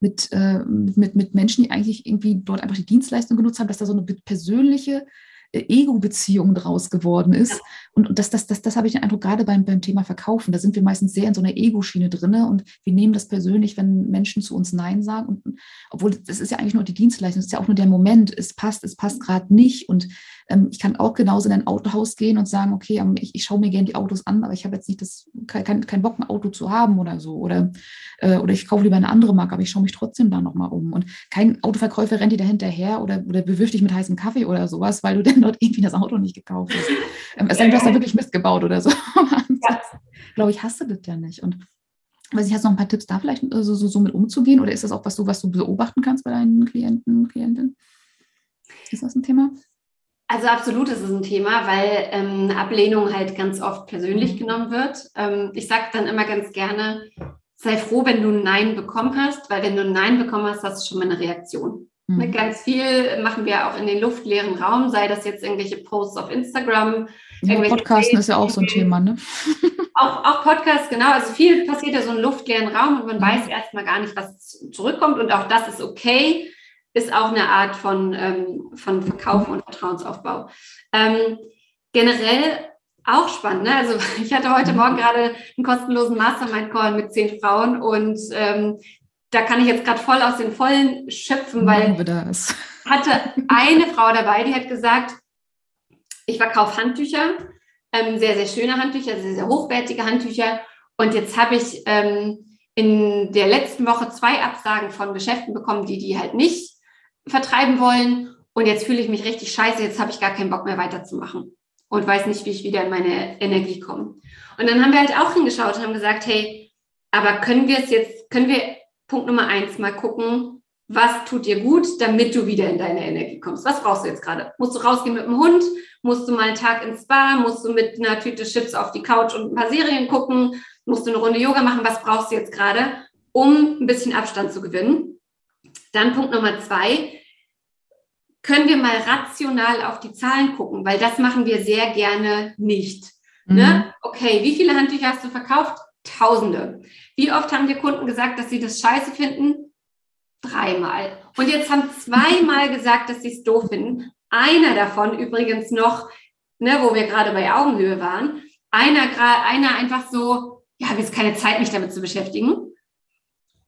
mit, äh, mit, mit Menschen, die eigentlich irgendwie dort einfach die Dienstleistung genutzt haben, dass da so eine persönliche äh, Ego-Beziehung draus geworden ist. Ja. Und, das, das, das, das habe ich den Eindruck, gerade beim, beim Thema Verkaufen, da sind wir meistens sehr in so einer Ego-Schiene drin und wir nehmen das persönlich, wenn Menschen zu uns Nein sagen. Und, obwohl das ist ja eigentlich nur die Dienstleistung, das ist ja auch nur der Moment, es passt, es passt gerade nicht. Und ähm, ich kann auch genauso in ein Autohaus gehen und sagen, okay, ähm, ich, ich schaue mir gerne die Autos an, aber ich habe jetzt nicht das, kein, kein Bock, ein Auto zu haben oder so. Oder, äh, oder ich kaufe lieber eine andere Marke, aber ich schaue mich trotzdem da nochmal um. Und kein Autoverkäufer rennt dir da hinterher oder, oder bewirft dich mit heißem Kaffee oder sowas, weil du denn dort irgendwie das Auto nicht gekauft hast. Ähm, es sei denn, du hast da wirklich Mist gebaut oder so. Ja. Glaube ich, hast du das ja nicht. Und Weiß ich, hast du noch ein paar Tipps da vielleicht so, so, so mit umzugehen oder ist das auch was du, was du beobachten kannst bei deinen Klienten, Klientinnen? Ist das ein Thema?
Also absolut ist es ein Thema, weil ähm, Ablehnung halt ganz oft persönlich genommen wird. Ähm, ich sage dann immer ganz gerne, sei froh, wenn du ein Nein bekommen hast, weil wenn du ein Nein bekommen hast, hast du schon mal eine Reaktion. Mhm. Ne, ganz viel machen wir auch in den luftleeren Raum, sei das jetzt irgendwelche Posts auf Instagram.
Ja, Podcasten ist ja auch so ein Thema, ne?
auch, auch Podcast, genau. Also viel passiert ja so im luftleeren Raum und man mhm. weiß erstmal gar nicht, was zurückkommt und auch das ist okay ist auch eine Art von, ähm, von Verkaufen und Vertrauensaufbau. Ähm, generell auch spannend. Ne? Also ich hatte heute Morgen gerade einen kostenlosen Mastermind-Call mit zehn Frauen und ähm, da kann ich jetzt gerade voll aus den Vollen schöpfen, weil ich hatte eine Frau dabei, die hat gesagt, ich verkaufe Handtücher, ähm, sehr, sehr schöne Handtücher, sehr, sehr hochwertige Handtücher. Und jetzt habe ich ähm, in der letzten Woche zwei Absagen von Geschäften bekommen, die die halt nicht vertreiben wollen. Und jetzt fühle ich mich richtig scheiße, jetzt habe ich gar keinen Bock mehr weiterzumachen und weiß nicht, wie ich wieder in meine Energie komme. Und dann haben wir halt auch hingeschaut und haben gesagt, hey, aber können wir es jetzt, können wir Punkt Nummer eins mal gucken, was tut dir gut, damit du wieder in deine Energie kommst? Was brauchst du jetzt gerade? Musst du rausgehen mit dem Hund? Musst du mal einen Tag ins Spa? Musst du mit einer Tüte Chips auf die Couch und ein paar Serien gucken? Musst du eine Runde Yoga machen? Was brauchst du jetzt gerade, um ein bisschen Abstand zu gewinnen? Dann Punkt Nummer zwei, können wir mal rational auf die Zahlen gucken, weil das machen wir sehr gerne nicht. Mhm. Ne? Okay, wie viele Handtücher hast du verkauft? Tausende. Wie oft haben dir Kunden gesagt, dass sie das scheiße finden? Dreimal. Und jetzt haben zweimal gesagt, dass sie es doof finden. Einer davon übrigens noch, ne, wo wir gerade bei Augenhöhe waren. Einer, einer einfach so, ja, habe jetzt keine Zeit, mich damit zu beschäftigen.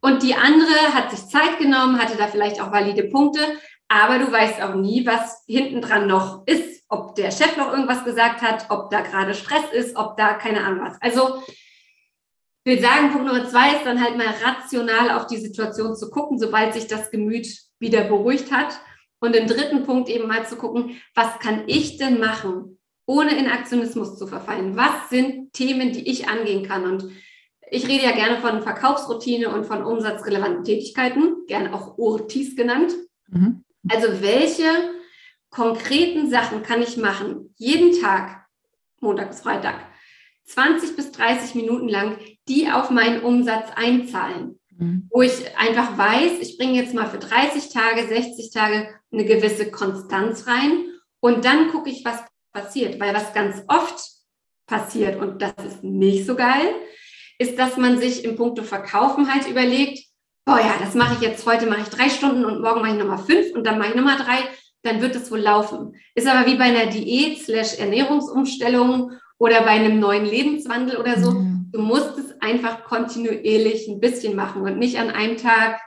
Und die andere hat sich Zeit genommen, hatte da vielleicht auch valide Punkte, aber du weißt auch nie, was hinten dran noch ist, ob der Chef noch irgendwas gesagt hat, ob da gerade Stress ist, ob da keine Ahnung was. Also ich will sagen, Punkt Nummer zwei ist dann halt mal rational auf die Situation zu gucken, sobald sich das Gemüt wieder beruhigt hat. Und im dritten Punkt eben mal zu gucken, was kann ich denn machen, ohne in Aktionismus zu verfallen? Was sind Themen, die ich angehen kann? Und ich rede ja gerne von Verkaufsroutine und von umsatzrelevanten Tätigkeiten, gerne auch ORTIs genannt. Mhm. Also welche konkreten Sachen kann ich machen, jeden Tag, Montag bis Freitag, 20 bis 30 Minuten lang, die auf meinen Umsatz einzahlen. Mhm. Wo ich einfach weiß, ich bringe jetzt mal für 30 Tage, 60 Tage eine gewisse Konstanz rein und dann gucke ich, was passiert. Weil was ganz oft passiert, und das ist nicht so geil, ist, dass man sich im Punkto Verkaufen halt überlegt, boah ja, das mache ich jetzt, heute mache ich drei Stunden und morgen mache ich nochmal fünf und dann mache ich nochmal drei, dann wird es wohl laufen. Ist aber wie bei einer Diät slash Ernährungsumstellung oder bei einem neuen Lebenswandel oder so. Mhm. Du musst es einfach kontinuierlich ein bisschen machen und nicht an einem Tag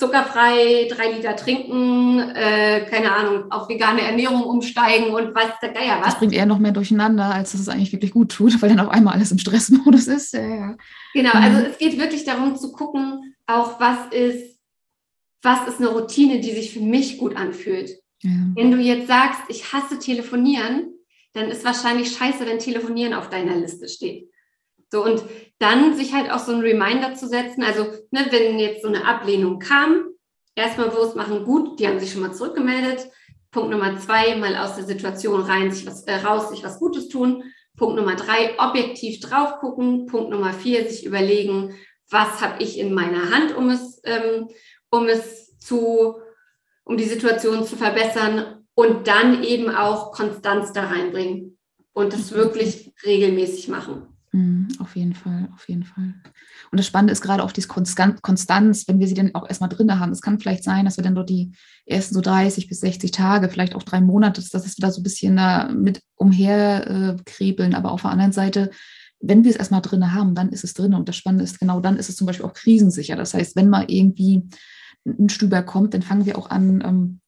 zuckerfrei, drei Liter trinken, äh, keine Ahnung, auf vegane Ernährung umsteigen und was der Geier was.
Das bringt eher noch mehr durcheinander, als dass es eigentlich wirklich gut tut, weil dann auf einmal alles im Stressmodus ist. Ja, ja.
Genau, also mhm. es geht wirklich darum zu gucken, auch was ist, was ist eine Routine, die sich für mich gut anfühlt. Ja. Wenn du jetzt sagst, ich hasse telefonieren, dann ist wahrscheinlich scheiße, wenn telefonieren auf deiner Liste steht. So, und dann sich halt auch so ein Reminder zu setzen. Also, ne, wenn jetzt so eine Ablehnung kam, erstmal bewusst machen, gut, die haben sich schon mal zurückgemeldet. Punkt Nummer zwei, mal aus der Situation rein, sich was, äh, raus, sich was Gutes tun. Punkt Nummer drei, objektiv drauf gucken. Punkt Nummer vier, sich überlegen, was habe ich in meiner Hand, um es, ähm, um es zu, um die Situation zu verbessern und dann eben auch Konstanz da reinbringen und das wirklich regelmäßig machen.
Mhm, auf jeden Fall, auf jeden Fall. Und das Spannende ist gerade auch diese Konstanz, wenn wir sie dann auch erstmal drin haben. Es kann vielleicht sein, dass wir dann dort die ersten so 30 bis 60 Tage, vielleicht auch drei Monate, dass es wieder so ein bisschen da mit umherkrebeln. Äh, Aber auf der anderen Seite, wenn wir es erstmal drin haben, dann ist es drin. Und das Spannende ist, genau dann ist es zum Beispiel auch krisensicher. Das heißt, wenn mal irgendwie ein Stüber kommt, dann fangen wir auch an, ähm,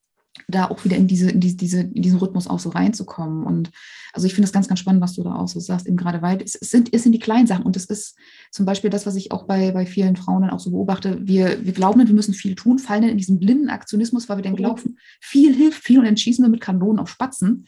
da auch wieder in diese, in diese, diese, in diesen Rhythmus auch so reinzukommen. Und also ich finde es ganz, ganz spannend, was du da auch so sagst, eben gerade weil es, sind, es sind die kleinen Sachen. Und das ist zum Beispiel das, was ich auch bei, bei vielen Frauen dann auch so beobachte. Wir, wir glauben, wir müssen viel tun, fallen dann in diesen blinden Aktionismus, weil wir dann glauben, viel hilft viel und dann schießen wir mit Kanonen auf Spatzen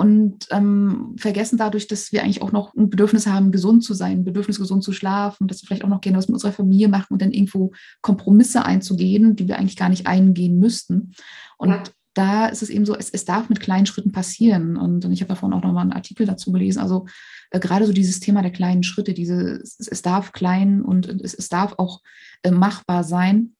und ähm, vergessen dadurch, dass wir eigentlich auch noch ein Bedürfnis haben, gesund zu sein, ein Bedürfnis, gesund zu schlafen, dass wir vielleicht auch noch gerne was mit unserer Familie machen und dann irgendwo Kompromisse einzugehen, die wir eigentlich gar nicht eingehen müssten. Und ja. da ist es eben so, es, es darf mit kleinen Schritten passieren. Und, und ich habe davon auch nochmal einen Artikel dazu gelesen. Also äh, gerade so dieses Thema der kleinen Schritte, diese, es, es darf klein und es, es darf auch äh, machbar sein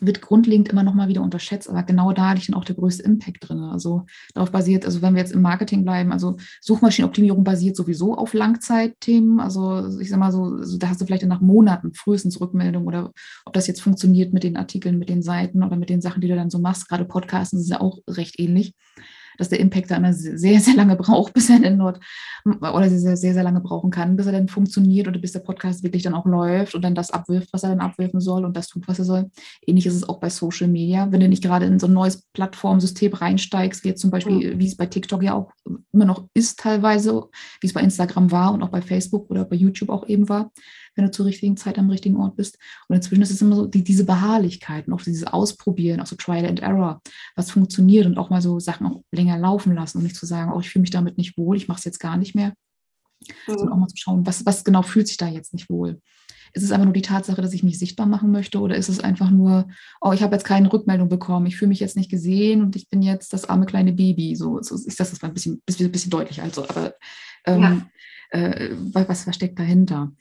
wird grundlegend immer noch mal wieder unterschätzt, aber genau da liegt dann auch der größte Impact drin. Also darauf basiert, also wenn wir jetzt im Marketing bleiben, also Suchmaschinenoptimierung basiert sowieso auf Langzeitthemen. Also ich sag mal so, also da hast du vielleicht nach Monaten frühestens Rückmeldung oder ob das jetzt funktioniert mit den Artikeln, mit den Seiten oder mit den Sachen, die du dann so machst. Gerade Podcasten ist ja auch recht ähnlich dass der Impact da immer sehr, sehr lange braucht, bis er denn dort oder sehr, sehr, sehr lange brauchen kann, bis er dann funktioniert oder bis der Podcast wirklich dann auch läuft und dann das abwirft, was er dann abwirfen soll und das tut, was er soll. Ähnlich ist es auch bei Social Media. Wenn du nicht gerade in so ein neues Plattformsystem reinsteigst, wie jetzt zum Beispiel, mhm. wie es bei TikTok ja auch immer noch ist teilweise, wie es bei Instagram war und auch bei Facebook oder bei YouTube auch eben war, wenn du zur richtigen Zeit am richtigen Ort bist. Und inzwischen ist es immer so, die, diese Beharrlichkeit und auch dieses Ausprobieren, auch so Trial and Error, was funktioniert und auch mal so Sachen auch länger laufen lassen und nicht zu sagen, oh, ich fühle mich damit nicht wohl, ich mache es jetzt gar nicht mehr. Mhm. Sondern auch mal zu schauen, was, was genau fühlt sich da jetzt nicht wohl. Ist es einfach nur die Tatsache, dass ich mich sichtbar machen möchte oder ist es einfach nur, oh, ich habe jetzt keine Rückmeldung bekommen, ich fühle mich jetzt nicht gesehen und ich bin jetzt das arme kleine Baby. So, so ist das, das war ein bisschen, bisschen, bisschen deutlich, also, aber ähm, ja. äh, was, was steckt dahinter?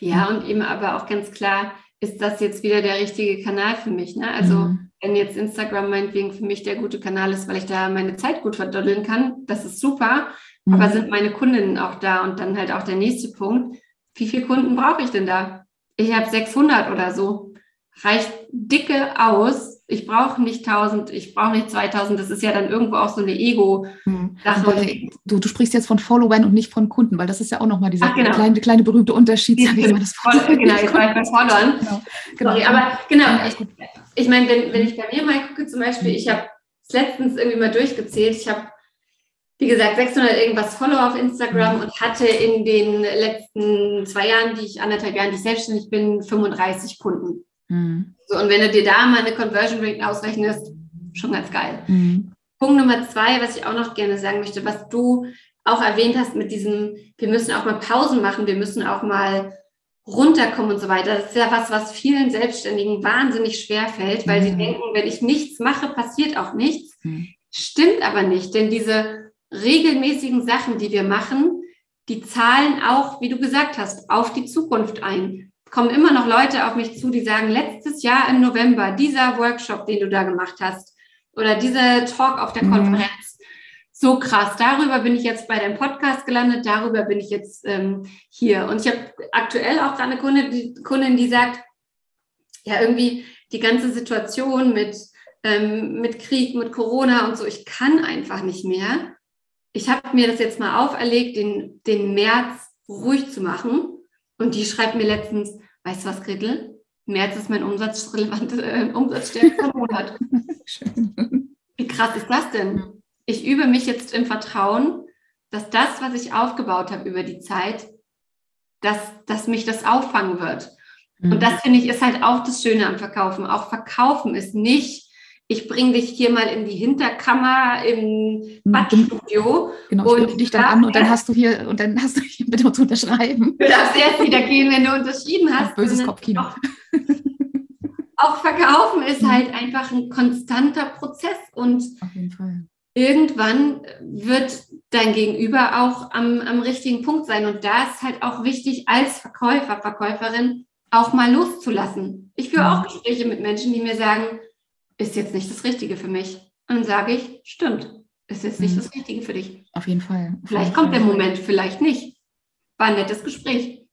Ja, und eben aber auch ganz klar, ist das jetzt wieder der richtige Kanal für mich? Ne? Also mhm. wenn jetzt Instagram meinetwegen für mich der gute Kanal ist, weil ich da meine Zeit gut verdoddeln kann, das ist super. Mhm. Aber sind meine Kundinnen auch da? Und dann halt auch der nächste Punkt, wie viele Kunden brauche ich denn da? Ich habe 600 oder so. Reicht dicke aus, ich brauche nicht 1000, ich brauche nicht 2000, das ist ja dann irgendwo auch so eine Ego-Sache.
Hm. Du, du, sprichst jetzt von Followern und nicht von Kunden, weil das ist ja auch nochmal dieser Ach, genau. kleine, kleine berühmte Unterschied.
Ich genau, das genau, jetzt war ich bei Followern. Genau, genau. Sorry, aber genau, ich, ich meine, wenn, wenn ich bei mir mal gucke zum Beispiel, ich habe es letztens irgendwie mal durchgezählt, ich habe wie gesagt, 600 irgendwas Follower auf Instagram mhm. und hatte in den letzten zwei Jahren, die ich anderthalb Jahren, die ich selbstständig bin, 35 Kunden. Mhm. So, und wenn du dir da mal eine Conversion Rate ausrechnest, schon ganz geil. Mhm. Punkt Nummer zwei, was ich auch noch gerne sagen möchte, was du auch erwähnt hast mit diesem, wir müssen auch mal Pausen machen, wir müssen auch mal runterkommen und so weiter. Das ist ja was, was vielen Selbstständigen wahnsinnig schwer fällt, weil mhm. sie denken, wenn ich nichts mache, passiert auch nichts. Mhm. Stimmt aber nicht, denn diese regelmäßigen Sachen, die wir machen, die zahlen auch, wie du gesagt hast, auf die Zukunft ein. Kommen immer noch Leute auf mich zu, die sagen, letztes Jahr im November, dieser Workshop, den du da gemacht hast, oder dieser Talk auf der mhm. Konferenz, so krass, darüber bin ich jetzt bei deinem Podcast gelandet, darüber bin ich jetzt ähm, hier. Und ich habe aktuell auch gerade eine Kundin die, Kundin, die sagt, ja, irgendwie die ganze Situation mit, ähm, mit Krieg, mit Corona und so, ich kann einfach nicht mehr ich habe mir das jetzt mal auferlegt, den, den März ruhig zu machen. Und die schreibt mir letztens, weißt du was, Gretel? März ist mein umsatzrelevante äh, umsatzstärkster Monat. Wie krass ist das denn? Ich übe mich jetzt im Vertrauen, dass das, was ich aufgebaut habe über die Zeit, dass, dass mich das auffangen wird. Mhm. Und das finde ich ist halt auch das Schöne am Verkaufen. Auch Verkaufen ist nicht ich bringe dich hier mal in die Hinterkammer im hm, Badstudio.
Genau, ich und dich dann an und dann hast du hier und dann hast du hier bitte zu unterschreiben.
Du darfst erst wieder gehen, wenn du unterschrieben hast.
Böses Kopfkino.
Auch, auch Verkaufen ist halt einfach ein konstanter Prozess und
Auf jeden Fall.
irgendwann wird dein Gegenüber auch am, am richtigen Punkt sein. Und da ist halt auch wichtig, als Verkäufer, Verkäuferin auch mal loszulassen. Ich führe auch Gespräche mit Menschen, die mir sagen, ist jetzt nicht das Richtige für mich. Und dann sage ich, stimmt, ist jetzt nicht mhm. das Richtige für dich.
Auf jeden Fall.
Auf vielleicht jeden kommt Fall. der Moment, vielleicht nicht. War ein nettes Gespräch.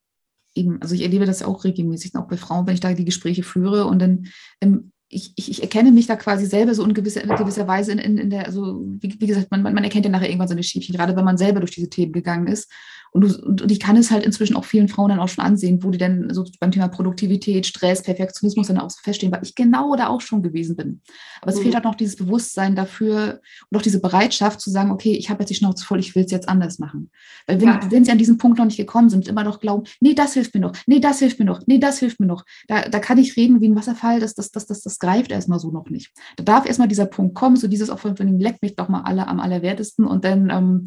Eben, also ich erlebe das auch regelmäßig, auch bei Frauen, wenn ich da die Gespräche führe und dann ähm, ich, ich, ich, erkenne mich da quasi selber so in gewisser, in gewisser Weise in, in, in der, also wie, wie gesagt, man, man, erkennt ja nachher irgendwann so eine Schiebchen, gerade wenn man selber durch diese Themen gegangen ist. Und, du, und, ich kann es halt inzwischen auch vielen Frauen dann auch schon ansehen, wo die dann so beim Thema Produktivität, Stress, Perfektionismus dann auch so feststehen, weil ich genau da auch schon gewesen bin. Aber es mhm. fehlt halt noch dieses Bewusstsein dafür und auch diese Bereitschaft zu sagen, okay, ich habe jetzt die Schnauze voll, ich will es jetzt anders machen. Weil wenn, ja. wenn sie an diesem Punkt noch nicht gekommen sind, immer noch glauben, nee, das hilft mir noch, nee, das hilft mir noch, nee, das hilft mir noch. Da, da kann ich reden wie ein Wasserfall, das, das, das, das, das greift erstmal so noch nicht. Da darf erstmal dieser Punkt kommen, so dieses auch von, von dem leckt mich doch mal alle am allerwertesten und dann ähm,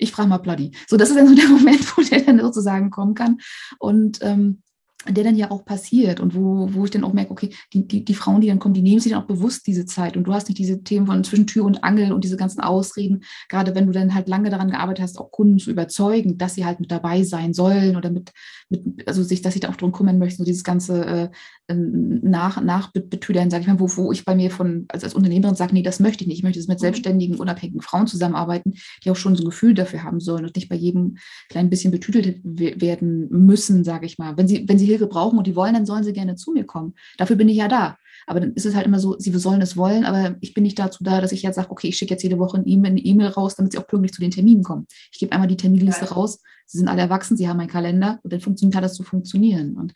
ich frage mal Ploddy. So, das ist dann so der Moment, wo der dann sozusagen kommen kann. Und ähm, der dann ja auch passiert und wo, wo ich dann auch merke, okay, die, die, die Frauen, die dann kommen, die nehmen sich dann auch bewusst diese Zeit und du hast nicht diese Themen von zwischen Tür und Angel und diese ganzen Ausreden, gerade wenn du dann halt lange daran gearbeitet hast, auch Kunden zu überzeugen, dass sie halt mit dabei sein sollen oder mit, mit also sich, dass sie da auch drum kümmern möchten, so dieses ganze äh, ähm, nach, nachbetüdern, sage ich mal, wo, wo ich bei mir von, also als Unternehmerin sage, nee, das möchte ich nicht, ich möchte jetzt mit mhm. selbstständigen, unabhängigen Frauen zusammenarbeiten, die auch schon so ein Gefühl dafür haben sollen und nicht bei jedem kleinen bisschen betüdelt werden müssen, sage ich mal. Wenn sie, wenn sie Hilfe brauchen und die wollen, dann sollen sie gerne zu mir kommen. Dafür bin ich ja da. Aber dann ist es halt immer so, sie sollen es wollen, aber ich bin nicht dazu da, dass ich jetzt sage, okay, ich schicke jetzt jede Woche eine E-Mail raus, damit sie auch pünktlich zu den Terminen kommen. Ich gebe einmal die Terminliste ja. raus, sie sind alle erwachsen, sie haben einen Kalender und dann funktioniert hat das zu funktionieren. Und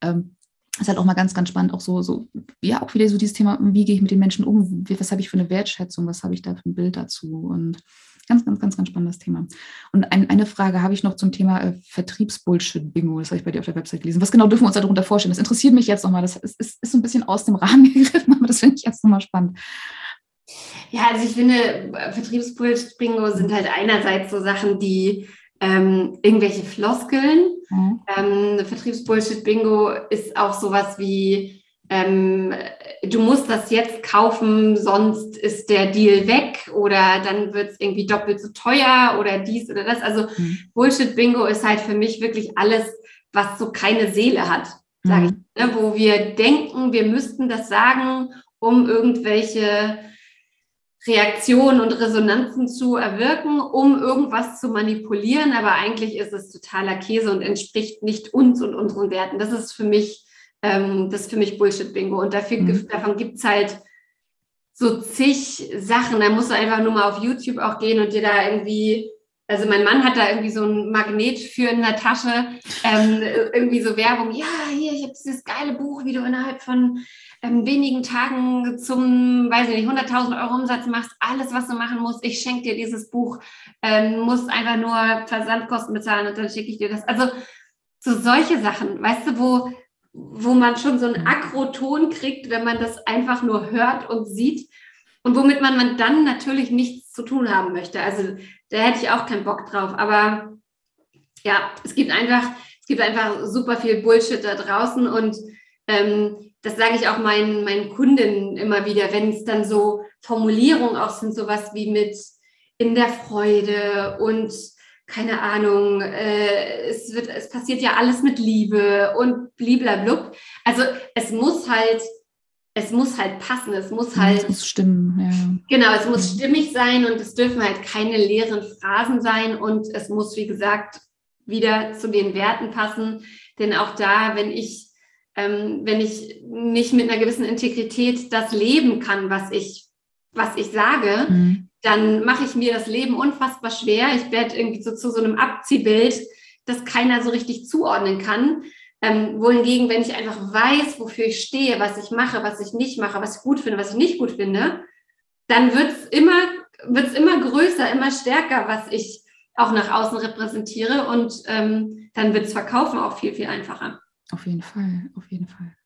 ähm, ist halt auch mal ganz, ganz spannend, auch so, so, ja, auch wieder so dieses Thema, wie gehe ich mit den Menschen um, was habe ich für eine Wertschätzung, was habe ich da für ein Bild dazu und Ganz, ganz, ganz, ganz spannendes Thema. Und ein, eine Frage habe ich noch zum Thema äh, Vertriebsbullshit-Bingo. Das habe ich bei dir auf der Website gelesen. Was genau dürfen wir uns darunter vorstellen? Das interessiert mich jetzt nochmal. Das ist, ist, ist ein bisschen aus dem Rahmen gegriffen, aber das finde ich jetzt nochmal spannend.
Ja, also ich finde, Vertriebsbullshit-Bingo sind halt einerseits so Sachen, die ähm, irgendwelche Floskeln. Mhm. Ähm, Vertriebsbullshit-Bingo ist auch sowas wie ähm, du musst das jetzt kaufen, sonst ist der Deal weg oder dann wird es irgendwie doppelt so teuer oder dies oder das. Also mhm. Bullshit-Bingo ist halt für mich wirklich alles, was so keine Seele hat, sage mhm. ich. Ne? Wo wir denken, wir müssten das sagen, um irgendwelche Reaktionen und Resonanzen zu erwirken, um irgendwas zu manipulieren. Aber eigentlich ist es totaler Käse und entspricht nicht uns und unseren Werten. Das ist für mich ähm, das ist für mich Bullshit-Bingo. Und dafür, mhm. davon gibt es halt so zig Sachen. Da musst du einfach nur mal auf YouTube auch gehen und dir da irgendwie, also mein Mann hat da irgendwie so ein Magnet für in der Tasche, ähm, irgendwie so Werbung, ja, hier, ich habe dieses geile Buch, wie du innerhalb von ähm, wenigen Tagen zum, weiß ich nicht, 100.000 Euro Umsatz machst, alles, was du machen musst, ich schenke dir dieses Buch, ähm, musst einfach nur Versandkosten bezahlen und dann schicke ich dir das. Also so solche Sachen, weißt du, wo wo man schon so einen Akroton kriegt, wenn man das einfach nur hört und sieht und womit man, man dann natürlich nichts zu tun haben möchte. Also da hätte ich auch keinen Bock drauf. Aber ja, es gibt einfach, es gibt einfach super viel Bullshit da draußen und ähm, das sage ich auch meinen, meinen Kundinnen immer wieder, wenn es dann so Formulierungen auch sind, sowas wie mit in der Freude und keine Ahnung, äh, es, wird, es passiert ja alles mit Liebe und bliblablub. Also es muss halt, es muss halt passen, es muss halt. Es
muss stimmen,
ja. Genau, es muss stimmig sein und es dürfen halt keine leeren Phrasen sein und es muss, wie gesagt, wieder zu den Werten passen. Denn auch da, wenn ich, ähm, wenn ich nicht mit einer gewissen Integrität das leben kann, was ich, was ich sage, mhm dann mache ich mir das Leben unfassbar schwer. Ich werde irgendwie so zu so einem Abziehbild, das keiner so richtig zuordnen kann. Ähm, wohingegen, wenn ich einfach weiß, wofür ich stehe, was ich mache, was ich nicht mache, was ich gut finde, was ich nicht gut finde, dann wird es immer, wird's immer größer, immer stärker, was ich auch nach außen repräsentiere. Und ähm, dann wird es verkaufen auch viel, viel einfacher.
Auf jeden Fall, auf jeden Fall.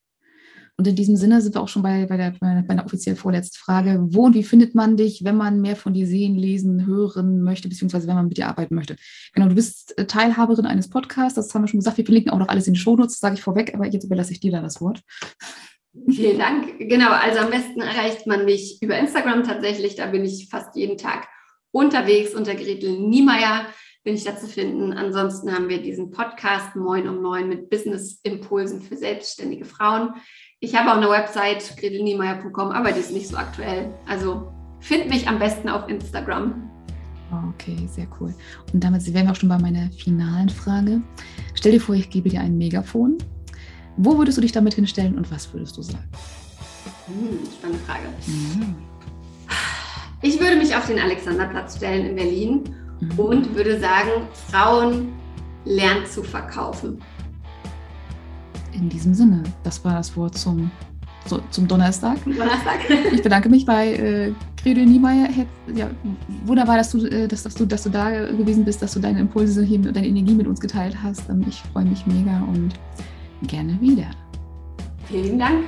Und in diesem Sinne sind wir auch schon bei, bei, der, bei der offiziell vorletzten Frage. Wo und wie findet man dich, wenn man mehr von dir sehen, lesen, hören möchte, beziehungsweise wenn man mit dir arbeiten möchte? Genau, du bist äh, Teilhaberin eines Podcasts, das haben wir schon gesagt. Wir verlinken auch noch alles in den Shownotes, sage ich vorweg, aber jetzt überlasse ich dir da das Wort.
Vielen Dank. Genau, also am besten erreicht man mich über Instagram tatsächlich. Da bin ich fast jeden Tag unterwegs unter Gretel Niemeyer bin ich da zu finden. Ansonsten haben wir diesen Podcast Moin um Neun mit Business-Impulsen für selbstständige Frauen. Ich habe auch eine Website, gretelniemeyer.com, aber die ist nicht so aktuell. Also find mich am besten auf Instagram.
Okay, sehr cool. Und damit wären wir auch schon bei meiner finalen Frage. Stell dir vor, ich gebe dir ein Megafon. Wo würdest du dich damit hinstellen und was würdest du sagen?
Hm, spannende Frage. Mhm. Ich würde mich auf den Alexanderplatz stellen in Berlin mhm. und würde sagen, Frauen lernen zu verkaufen.
In diesem Sinne, das war das Wort zum, so, zum Donnerstag.
Donnerstag.
Ich bedanke mich bei äh, Gretel Niemeyer. Ja, wunderbar, dass du, äh, dass, dass, du, dass du da gewesen bist, dass du deine Impulse hier und deine Energie mit uns geteilt hast. Ähm, ich freue mich mega und gerne wieder.
Vielen Dank.